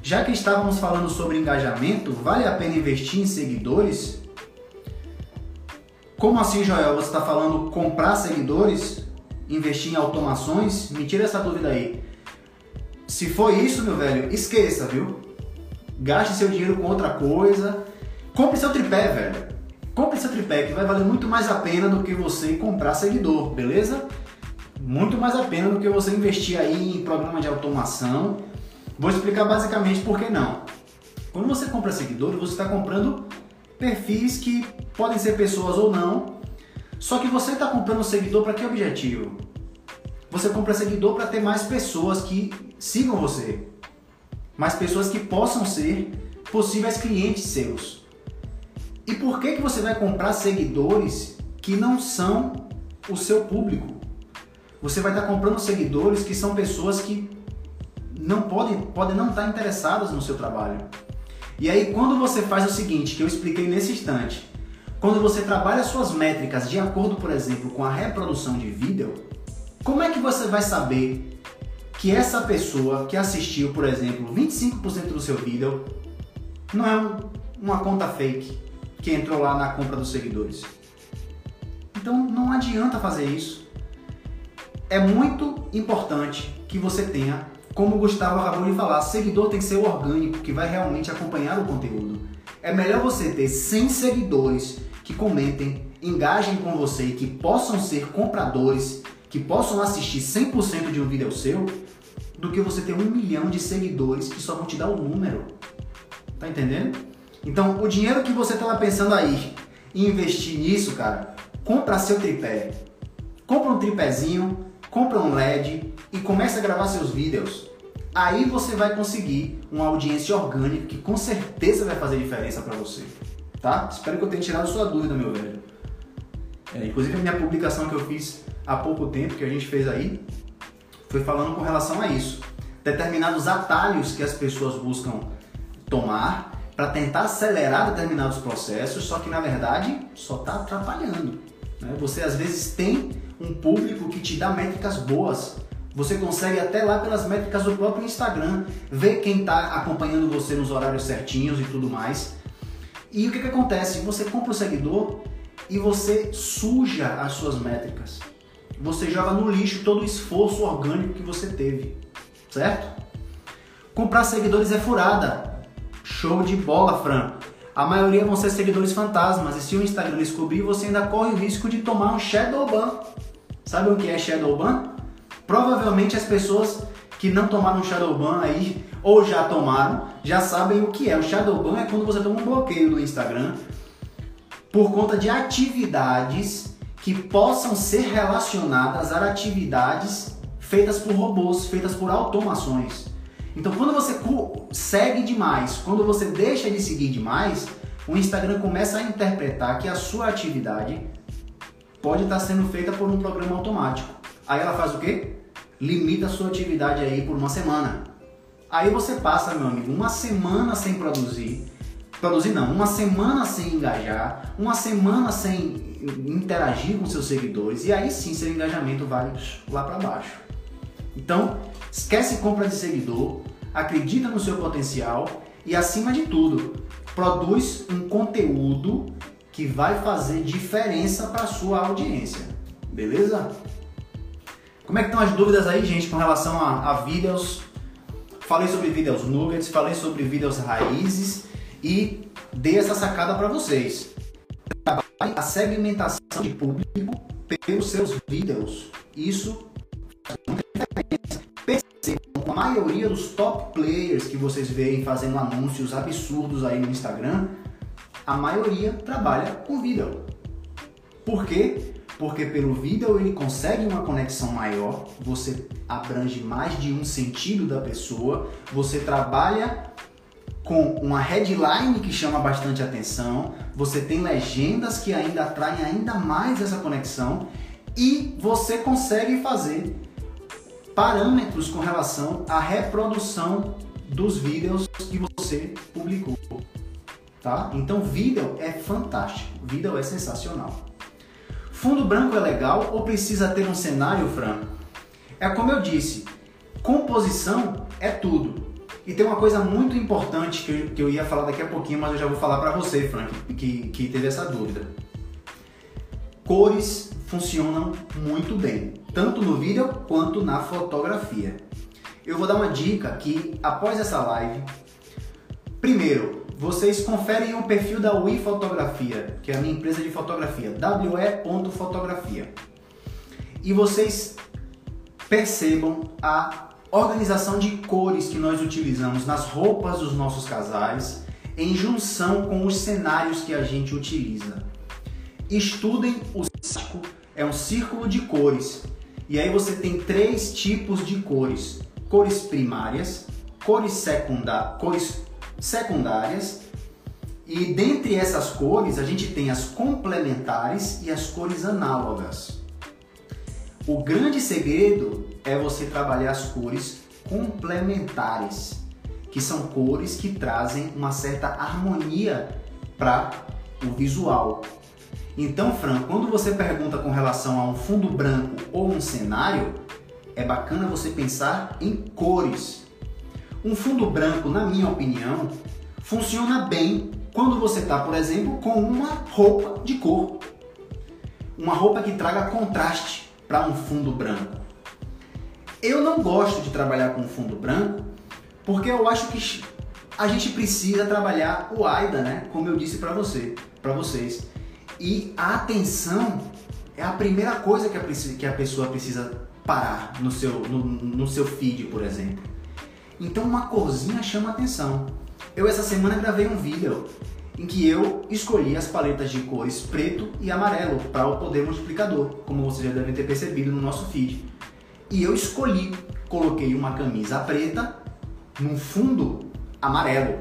Já que estávamos falando sobre engajamento, vale a pena investir em seguidores? Como assim, Joel? Você está falando comprar seguidores? Investir em automações? Me tira essa dúvida aí. Se for isso, meu velho, esqueça, viu? Gaste seu dinheiro com outra coisa. Compre seu tripé, velho. Compre seu tripé, que vai valer muito mais a pena do que você comprar seguidor, beleza? Muito mais a pena do que você investir aí em programa de automação. Vou explicar basicamente por que não. Quando você compra seguidor, você está comprando perfis que podem ser pessoas ou não. Só que você está comprando seguidor para que objetivo? Você compra seguidor para ter mais pessoas que sigam você, mais pessoas que possam ser possíveis clientes seus. E por que, que você vai comprar seguidores que não são o seu público? Você vai estar comprando seguidores que são pessoas que não podem, podem não estar interessadas no seu trabalho. E aí, quando você faz o seguinte, que eu expliquei nesse instante, quando você trabalha suas métricas de acordo, por exemplo, com a reprodução de vídeo, como é que você vai saber que essa pessoa que assistiu, por exemplo, 25% do seu vídeo não é um, uma conta fake que entrou lá na compra dos seguidores? Então não adianta fazer isso. É muito importante que você tenha como o Gustavo acabou de falar, seguidor tem que ser orgânico, que vai realmente acompanhar o conteúdo. É melhor você ter 100 seguidores que comentem, engajem com você e que possam ser compradores, que possam assistir 100% de um vídeo seu, do que você ter um milhão de seguidores que só vão te dar o número. Tá entendendo? Então, o dinheiro que você estava pensando aí em investir nisso, cara, compra seu tripé. Compra um tripézinho, compra um LED e comece a gravar seus vídeos. Aí você vai conseguir uma audiência orgânica que com certeza vai fazer diferença para você. Tá? Espero que eu tenha tirado sua dúvida, meu velho. É, inclusive a minha publicação que eu fiz há pouco tempo, que a gente fez aí, foi falando com relação a isso. Determinados atalhos que as pessoas buscam tomar para tentar acelerar determinados processos, só que na verdade só está atrapalhando. Né? Você às vezes tem um público que te dá métricas boas. Você consegue até lá pelas métricas do próprio Instagram ver quem está acompanhando você nos horários certinhos e tudo mais. E o que, que acontece? Você compra o seguidor e você suja as suas métricas. Você joga no lixo todo o esforço orgânico que você teve, certo? Comprar seguidores é furada. Show de bola, Fran. A maioria vão ser seguidores fantasmas e se o Instagram descobrir, você ainda corre o risco de tomar um shadow ban. Sabe o que é shadow ban? Provavelmente as pessoas que não tomaram shadow ban aí ou já tomaram, já sabem o que é. O shadow ban é quando você toma um bloqueio do Instagram por conta de atividades que possam ser relacionadas a atividades feitas por robôs, feitas por automações. Então, quando você segue demais, quando você deixa de seguir demais, o Instagram começa a interpretar que a sua atividade pode estar sendo feita por um programa automático. Aí ela faz o quê? Limita a sua atividade aí por uma semana. Aí você passa, meu amigo, uma semana sem produzir. Produzir não, uma semana sem engajar, uma semana sem interagir com seus seguidores e aí sim seu engajamento vai lá para baixo. Então, esquece compra de seguidor, acredita no seu potencial e acima de tudo, produz um conteúdo que vai fazer diferença para sua audiência. Beleza? Como é que estão as dúvidas aí, gente, com relação a, a vídeos? Falei sobre vídeos nuggets, falei sobre vídeos raízes e dei essa sacada para vocês. A segmentação de público pelos seus vídeos. Isso diferença. A maioria dos top players que vocês veem fazendo anúncios absurdos aí no Instagram a maioria trabalha com vídeo. Por quê? Porque pelo vídeo ele consegue uma conexão maior, você abrange mais de um sentido da pessoa, você trabalha com uma headline que chama bastante atenção, você tem legendas que ainda atraem ainda mais essa conexão e você consegue fazer parâmetros com relação à reprodução dos vídeos que você publicou, tá? Então, vídeo é fantástico, vídeo é sensacional. Fundo branco é legal ou precisa ter um cenário, Fran? É como eu disse, composição é tudo. E tem uma coisa muito importante que eu, que eu ia falar daqui a pouquinho, mas eu já vou falar para você, Frank, que, que teve essa dúvida. Cores funcionam muito bem, tanto no vídeo quanto na fotografia. Eu vou dar uma dica que após essa live, primeiro, vocês conferem o perfil da Wi Fotografia, que é a minha empresa de fotografia, we.fotografia. E vocês percebam a organização de cores que nós utilizamos nas roupas dos nossos casais em junção com os cenários que a gente utiliza. Estudem o círculo, é um círculo de cores. E aí você tem três tipos de cores: cores primárias, cores, secundá cores secundárias e dentre essas cores a gente tem as complementares e as cores análogas. O grande segredo é você trabalhar as cores complementares, que são cores que trazem uma certa harmonia para o visual. Então, Fran, quando você pergunta com relação a um fundo branco ou um cenário, é bacana você pensar em cores. Um fundo branco, na minha opinião, funciona bem quando você está, por exemplo, com uma roupa de cor. Uma roupa que traga contraste para um fundo branco. Eu não gosto de trabalhar com fundo branco porque eu acho que a gente precisa trabalhar o AIDA, né? Como eu disse para você, para vocês. E a atenção é a primeira coisa que a, que a pessoa precisa parar no seu, no, no seu feed, por exemplo. Então uma corzinha chama atenção. Eu essa semana gravei um vídeo em que eu escolhi as paletas de cores preto e amarelo para o poder multiplicador, como vocês já devem ter percebido no nosso feed. E eu escolhi, coloquei uma camisa preta num fundo amarelo.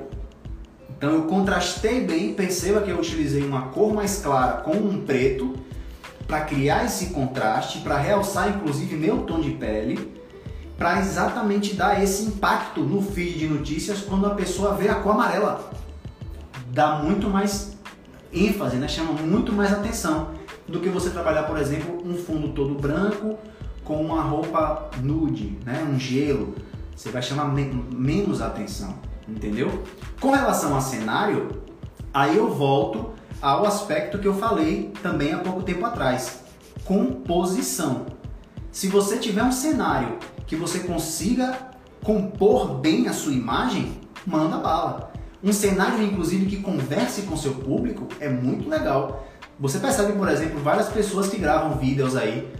Então eu contrastei bem, perceba que eu utilizei uma cor mais clara com um preto para criar esse contraste, para realçar inclusive meu tom de pele para exatamente dar esse impacto no feed de notícias quando a pessoa vê a cor amarela. Dá muito mais ênfase, né? chama muito mais atenção do que você trabalhar, por exemplo, um fundo todo branco com uma roupa nude, né? um gelo. Você vai chamar me menos atenção, entendeu? Com relação a cenário, aí eu volto ao aspecto que eu falei também há pouco tempo atrás: composição. Se você tiver um cenário que você consiga compor bem a sua imagem, manda bala. Um cenário, inclusive, que converse com seu público é muito legal. Você percebe, por exemplo, várias pessoas que gravam vídeos aí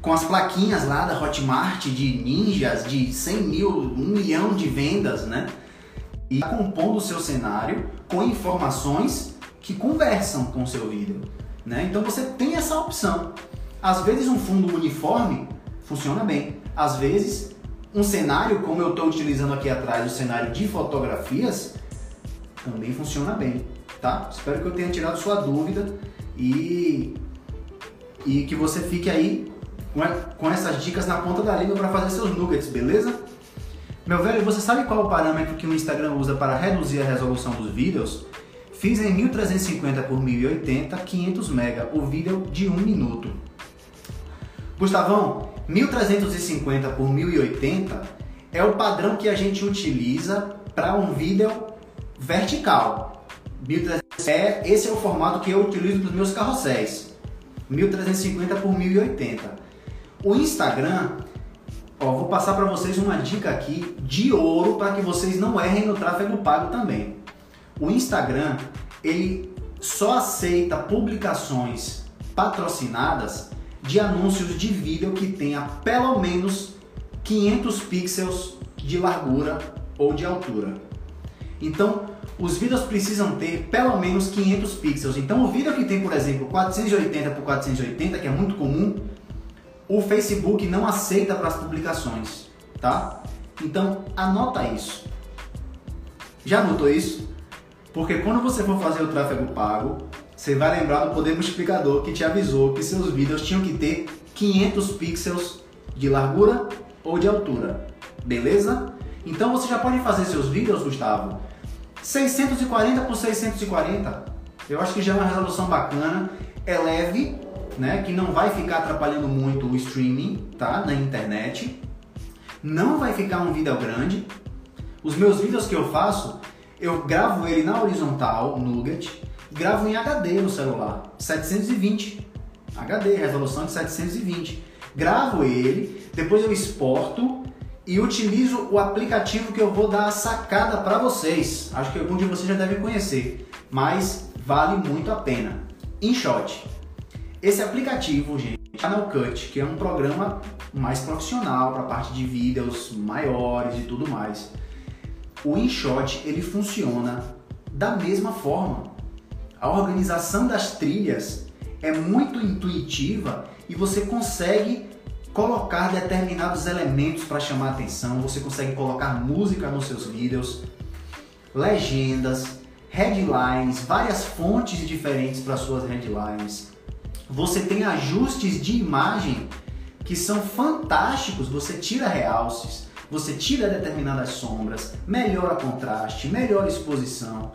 com as plaquinhas lá da Hotmart de ninjas de 100 mil, 1 milhão de vendas, né? E compondo o seu cenário com informações que conversam com o seu vídeo, né? Então você tem essa opção. Às vezes um fundo uniforme funciona bem. Às vezes, um cenário, como eu estou utilizando aqui atrás, o cenário de fotografias, também funciona bem, tá? Espero que eu tenha tirado sua dúvida e, e que você fique aí com, com essas dicas na ponta da língua para fazer seus nuggets, beleza? Meu velho, você sabe qual o parâmetro que o Instagram usa para reduzir a resolução dos vídeos? Fiz em 1350 por 1080, 500 mega, o vídeo de 1 minuto. Gustavão, 1350 por 1080 é o padrão que a gente utiliza para um vídeo vertical. 1300 é, esse é o formato que eu utilizo para os meus carrosséis. 1350 por 1080. O Instagram, ó, vou passar para vocês uma dica aqui de ouro para que vocês não errem no tráfego pago também. O Instagram, ele só aceita publicações patrocinadas de anúncios de vídeo que tenha pelo menos 500 pixels de largura ou de altura. Então, os vídeos precisam ter pelo menos 500 pixels. Então, o vídeo que tem, por exemplo, 480 por 480, que é muito comum, o Facebook não aceita para as publicações, tá? Então, anota isso. Já anotou isso? Porque quando você for fazer o tráfego pago, você vai lembrar do poder multiplicador que te avisou que seus vídeos tinham que ter 500 pixels de largura ou de altura. Beleza? Então você já pode fazer seus vídeos, Gustavo, 640 por 640. Eu acho que já é uma resolução bacana, é leve, né, que não vai ficar atrapalhando muito o streaming, tá, na internet. Não vai ficar um vídeo grande. Os meus vídeos que eu faço, eu gravo ele na horizontal, Nugget, gravo em HD no celular, 720 HD, resolução de 720. Gravo ele, depois eu exporto e utilizo o aplicativo que eu vou dar a sacada para vocês. Acho que algum de vocês já devem conhecer, mas vale muito a pena. InShot. Esse aplicativo, gente, Final Cut, que é um programa mais profissional para a parte de vídeos maiores e tudo mais. O InShot, ele funciona da mesma forma. A organização das trilhas é muito intuitiva e você consegue colocar determinados elementos para chamar atenção, você consegue colocar música nos seus vídeos, legendas, headlines, várias fontes diferentes para suas headlines. Você tem ajustes de imagem que são fantásticos, você tira realces, você tira determinadas sombras, melhora contraste, melhora exposição.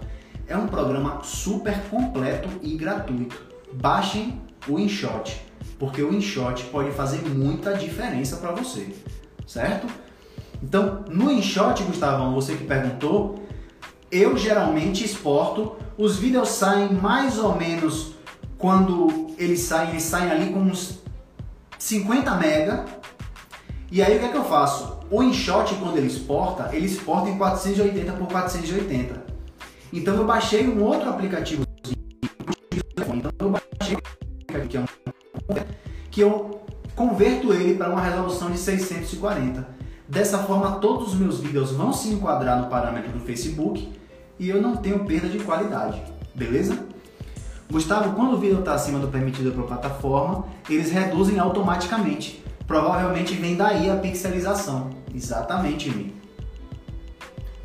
É um programa super completo e gratuito. Baixem o InShot, porque o InShot pode fazer muita diferença para você, certo? Então, no InShot, Gustavão, você que perguntou, eu geralmente exporto, os vídeos saem mais ou menos quando eles saem, eles saem ali com uns 50 mega. E aí o que é que eu faço? O InShot quando ele exporta, ele exporta em 480 por 480. Então eu baixei um outro aplicativo. Então eu que é um que eu converto ele para uma resolução de 640. Dessa forma, todos os meus vídeos vão se enquadrar no parâmetro do Facebook e eu não tenho perda de qualidade, beleza? Gustavo, quando o vídeo está acima do permitido para a plataforma, eles reduzem automaticamente. Provavelmente vem daí a pixelização. Exatamente, Mi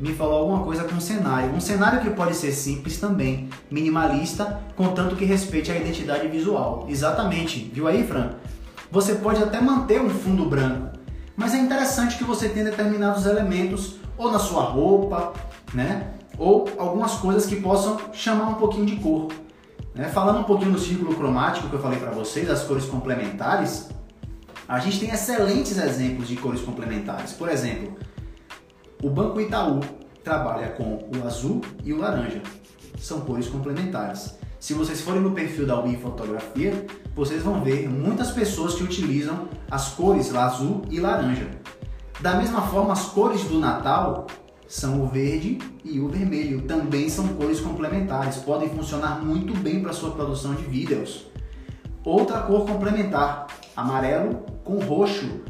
me falou alguma coisa com um cenário. Um cenário que pode ser simples também, minimalista, contanto que respeite a identidade visual. Exatamente, viu aí, Fran? Você pode até manter um fundo branco, mas é interessante que você tenha determinados elementos ou na sua roupa, né? Ou algumas coisas que possam chamar um pouquinho de cor. Né? Falando um pouquinho do círculo cromático que eu falei para vocês, as cores complementares, a gente tem excelentes exemplos de cores complementares. Por exemplo, o Banco Itaú trabalha com o azul e o laranja. São cores complementares. Se vocês forem no perfil da Wii Fotografia, vocês vão ver muitas pessoas que utilizam as cores azul e laranja. Da mesma forma, as cores do Natal são o verde e o vermelho. Também são cores complementares, podem funcionar muito bem para sua produção de vídeos. Outra cor complementar, amarelo com roxo,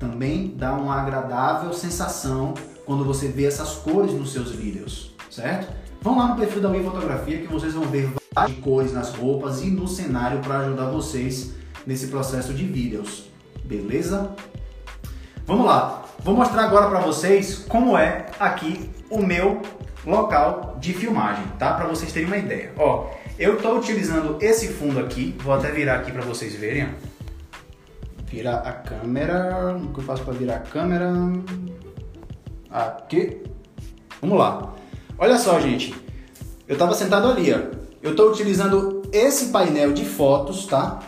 também dá uma agradável sensação quando você vê essas cores nos seus vídeos, certo? Vão lá no perfil da Wii Fotografia que vocês vão ver várias cores nas roupas e no cenário para ajudar vocês nesse processo de vídeos, beleza? Vamos lá, vou mostrar agora para vocês como é aqui o meu local de filmagem, tá? Para vocês terem uma ideia. Ó, eu estou utilizando esse fundo aqui, vou até virar aqui para vocês verem. Virar a câmera, o que eu faço para virar a câmera? Aqui. Vamos lá. Olha só, gente. Eu estava sentado ali, ó. Eu estou utilizando esse painel de fotos, tá?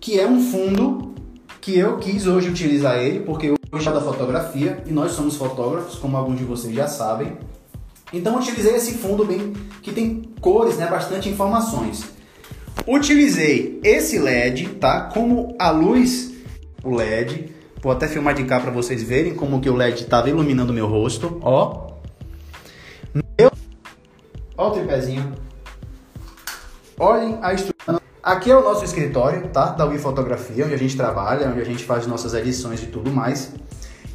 Que é um fundo que eu quis hoje utilizar ele, porque eu gosto da fotografia e nós somos fotógrafos, como alguns de vocês já sabem. Então utilizei esse fundo bem que tem cores, né, bastante informações. Utilizei esse LED, tá? Como a luz, o LED, Vou até filmar de cá para vocês verem como que o LED estava iluminando meu rosto, ó. Meu... Ó o tripézinho. Olhem a estrutura. Aqui é o nosso escritório, tá? Da Wii Fotografia, onde a gente trabalha, onde a gente faz nossas edições e tudo mais.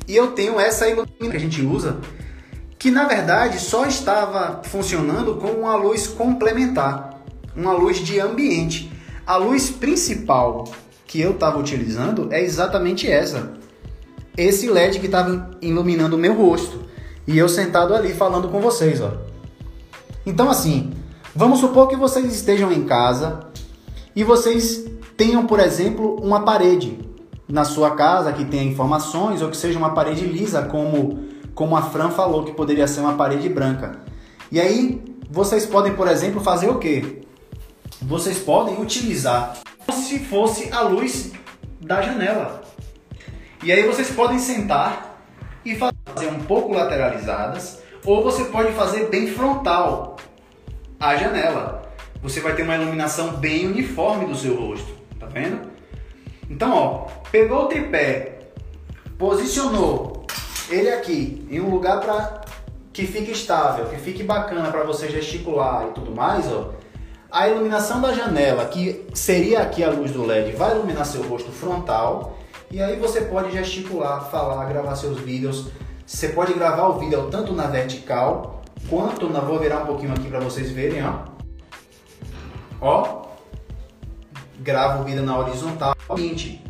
E eu tenho essa iluminação que a gente usa, que na verdade só estava funcionando com uma luz complementar, uma luz de ambiente. A luz principal que eu estava utilizando é exatamente essa. Esse LED que estava iluminando o meu rosto. E eu sentado ali falando com vocês, ó. Então assim, vamos supor que vocês estejam em casa e vocês tenham, por exemplo, uma parede na sua casa que tenha informações ou que seja uma parede lisa, como, como a Fran falou que poderia ser uma parede branca. E aí vocês podem, por exemplo, fazer o quê? Vocês podem utilizar se fosse a luz da janela. E aí vocês podem sentar e fazer um pouco lateralizadas, ou você pode fazer bem frontal a janela. Você vai ter uma iluminação bem uniforme do seu rosto, tá vendo? Então, ó, pegou o tripé, posicionou ele aqui em um lugar para que fique estável, que fique bacana para você gesticular e tudo mais, ó. A iluminação da janela, que seria aqui a luz do LED, vai iluminar seu rosto frontal e aí você pode gesticular, falar, gravar seus vídeos. Você pode gravar o vídeo tanto na vertical quanto na vou virar um pouquinho aqui para vocês verem, ó. Ó, grava o vídeo na horizontal. Seguinte,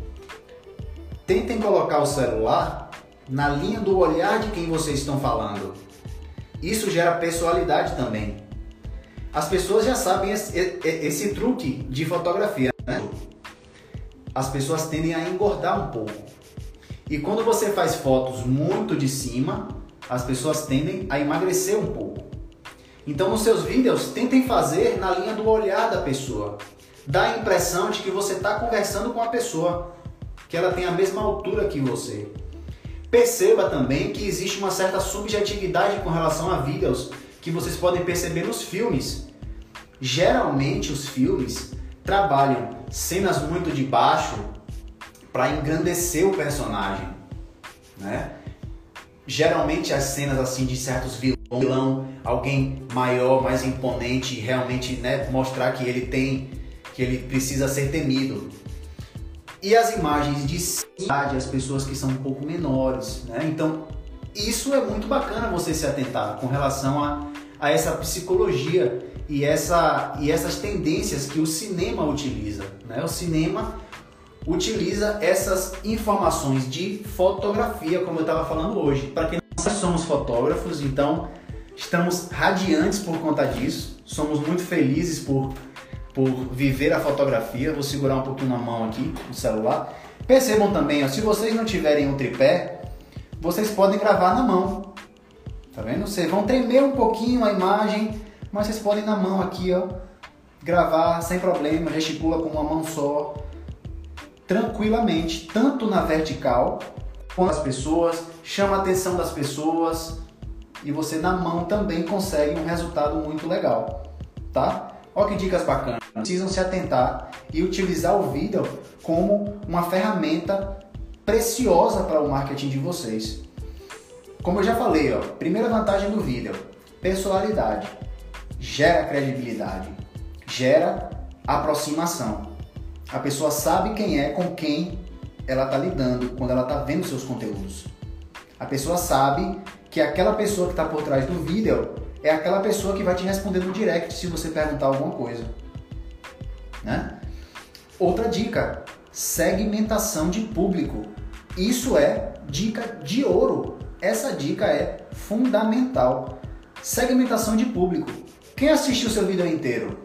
tentem colocar o celular na linha do olhar de quem vocês estão falando. Isso gera pessoalidade também. As pessoas já sabem esse, esse truque de fotografia, né? As pessoas tendem a engordar um pouco. E quando você faz fotos muito de cima, as pessoas tendem a emagrecer um pouco. Então, nos seus vídeos, tentem fazer na linha do olhar da pessoa dá a impressão de que você está conversando com a pessoa, que ela tem a mesma altura que você. Perceba também que existe uma certa subjetividade com relação a vídeos que vocês podem perceber nos filmes. Geralmente os filmes trabalham cenas muito de baixo para engrandecer o personagem, né? Geralmente as cenas assim de certos vilão, alguém maior, mais imponente, realmente né, mostrar que ele tem que ele precisa ser temido. E as imagens de cidade, as pessoas que são um pouco menores, né? Então, isso é muito bacana você se atentar com relação a, a essa psicologia e, essa, e essas tendências que o cinema utiliza, né? O cinema utiliza essas informações de fotografia, como eu estava falando hoje. Para quem nós somos fotógrafos, então estamos radiantes por conta disso, somos muito felizes por por viver a fotografia. Vou segurar um pouquinho na mão aqui, no celular. Percebam também, ó, se vocês não tiverem um tripé, vocês podem gravar na mão. Tá vendo? Vocês vão tremer um pouquinho a imagem, mas vocês podem na mão aqui, ó, gravar sem problema, gesticula com uma mão só, tranquilamente, tanto na vertical com as pessoas, chama a atenção das pessoas e você na mão também consegue um resultado muito legal, tá? Olha que dicas bacanas. Precisam se atentar e utilizar o vídeo como uma ferramenta preciosa para o marketing de vocês. Como eu já falei, ó, primeira vantagem do vídeo, personalidade. Gera credibilidade, gera aproximação. A pessoa sabe quem é com quem ela está lidando quando ela está vendo seus conteúdos. A pessoa sabe que aquela pessoa que está por trás do vídeo é aquela pessoa que vai te responder no direct se você perguntar alguma coisa. Né? Outra dica: segmentação de público. Isso é dica de ouro. Essa dica é fundamental. Segmentação de público. Quem assistiu seu vídeo inteiro?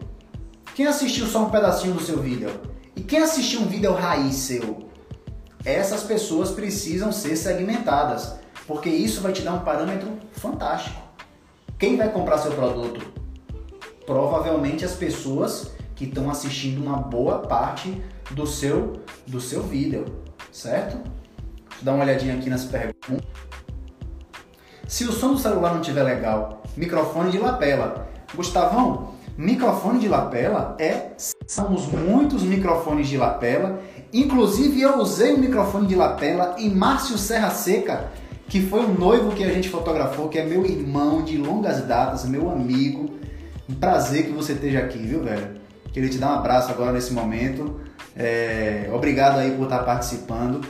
Quem assistiu só um pedacinho do seu vídeo? E quem assistiu um vídeo raiz seu? Essas pessoas precisam ser segmentadas, porque isso vai te dar um parâmetro fantástico. Quem vai comprar seu produto? Provavelmente as pessoas que estão assistindo uma boa parte do seu do seu vídeo, certo? Deixa eu dar uma olhadinha aqui nas perguntas. Se o som do celular não estiver legal, microfone de lapela. Gustavão, microfone de lapela é somos muitos microfones de lapela. Inclusive eu usei o microfone de lapela em Márcio Serra Seca que foi um noivo que a gente fotografou, que é meu irmão de longas datas, meu amigo. Um prazer que você esteja aqui, viu, velho? Queria te dar um abraço agora nesse momento. É... Obrigado aí por estar participando.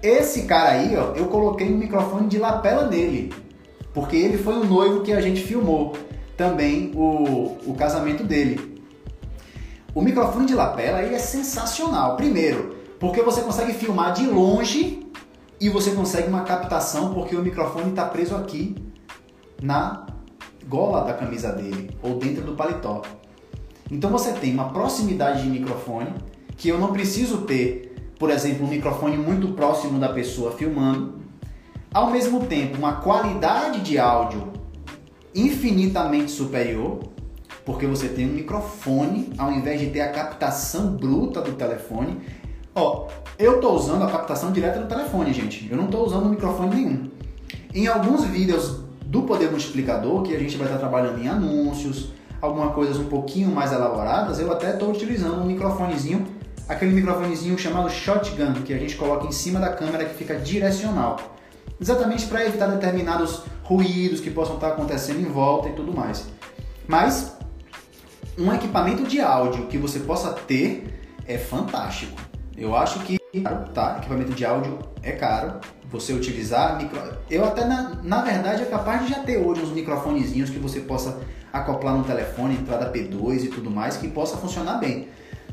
Esse cara aí, ó, eu coloquei um microfone de lapela nele. porque ele foi o noivo que a gente filmou também o, o casamento dele. O microfone de lapela ele é sensacional. Primeiro, porque você consegue filmar de longe e você consegue uma captação porque o microfone está preso aqui na gola da camisa dele ou dentro do paletó. Então você tem uma proximidade de microfone que eu não preciso ter, por exemplo, um microfone muito próximo da pessoa filmando. Ao mesmo tempo, uma qualidade de áudio infinitamente superior, porque você tem um microfone ao invés de ter a captação bruta do telefone. Ó, eu tô usando a captação direta do telefone, gente. Eu não tô usando microfone nenhum. Em alguns vídeos do Poder Multiplicador, que a gente vai estar trabalhando em anúncios, algumas coisas um pouquinho mais elaboradas, eu até estou utilizando um microfonezinho, aquele microfonezinho chamado shotgun, que a gente coloca em cima da câmera que fica direcional. Exatamente para evitar determinados ruídos que possam estar acontecendo em volta e tudo mais. Mas um equipamento de áudio que você possa ter é fantástico. Eu acho que tá, equipamento de áudio é caro, você utilizar micro... Eu até, na, na verdade, é capaz de já ter hoje uns microfonezinhos que você possa acoplar no telefone, entrada P2 e tudo mais, que possa funcionar bem.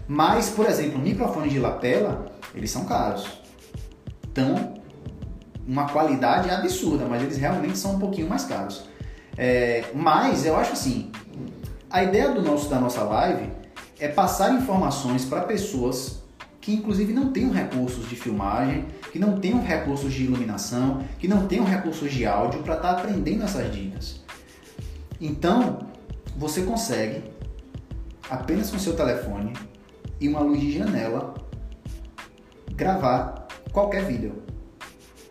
Mas, por exemplo, microfones de lapela, eles são caros. Então, uma qualidade absurda, mas eles realmente são um pouquinho mais caros. É, mas eu acho assim, a ideia do nosso da nossa live é passar informações para pessoas que inclusive não tenham recursos de filmagem, que não tenham recursos de iluminação, que não tenham recursos de áudio para estar tá aprendendo essas dicas. Então, você consegue apenas com seu telefone e uma luz de janela gravar qualquer vídeo.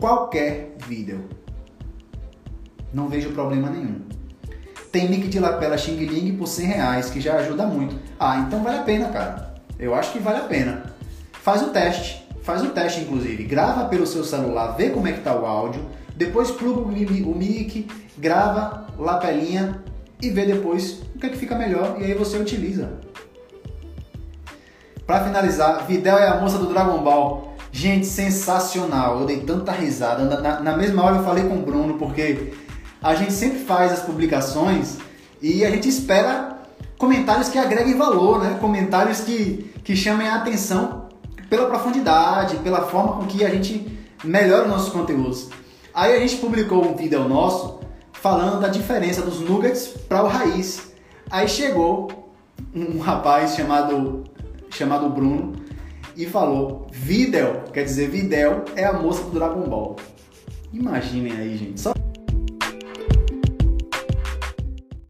Qualquer vídeo. Não vejo problema nenhum. Tem mic de lapela Xing Ling por 100 reais, que já ajuda muito. Ah, então vale a pena, cara. Eu acho que vale a pena. Faz o teste, faz o teste inclusive, grava pelo seu celular, vê como é que tá o áudio, depois pluga o mic, grava lapelinha e vê depois o que é que fica melhor e aí você utiliza. Para finalizar, Videl é a moça do Dragon Ball. Gente, sensacional. Eu dei tanta risada. Na, na, mesma hora eu falei com o Bruno, porque a gente sempre faz as publicações e a gente espera comentários que agreguem valor, né? Comentários que, que chamem a atenção pela profundidade, pela forma com que a gente melhora os nossos conteúdos. Aí a gente publicou um vídeo nosso falando da diferença dos nuggets para o raiz. Aí chegou um rapaz chamado chamado Bruno e falou: Videl, quer dizer, Videl é a moça do Dragon Ball. Imaginem aí, gente. Só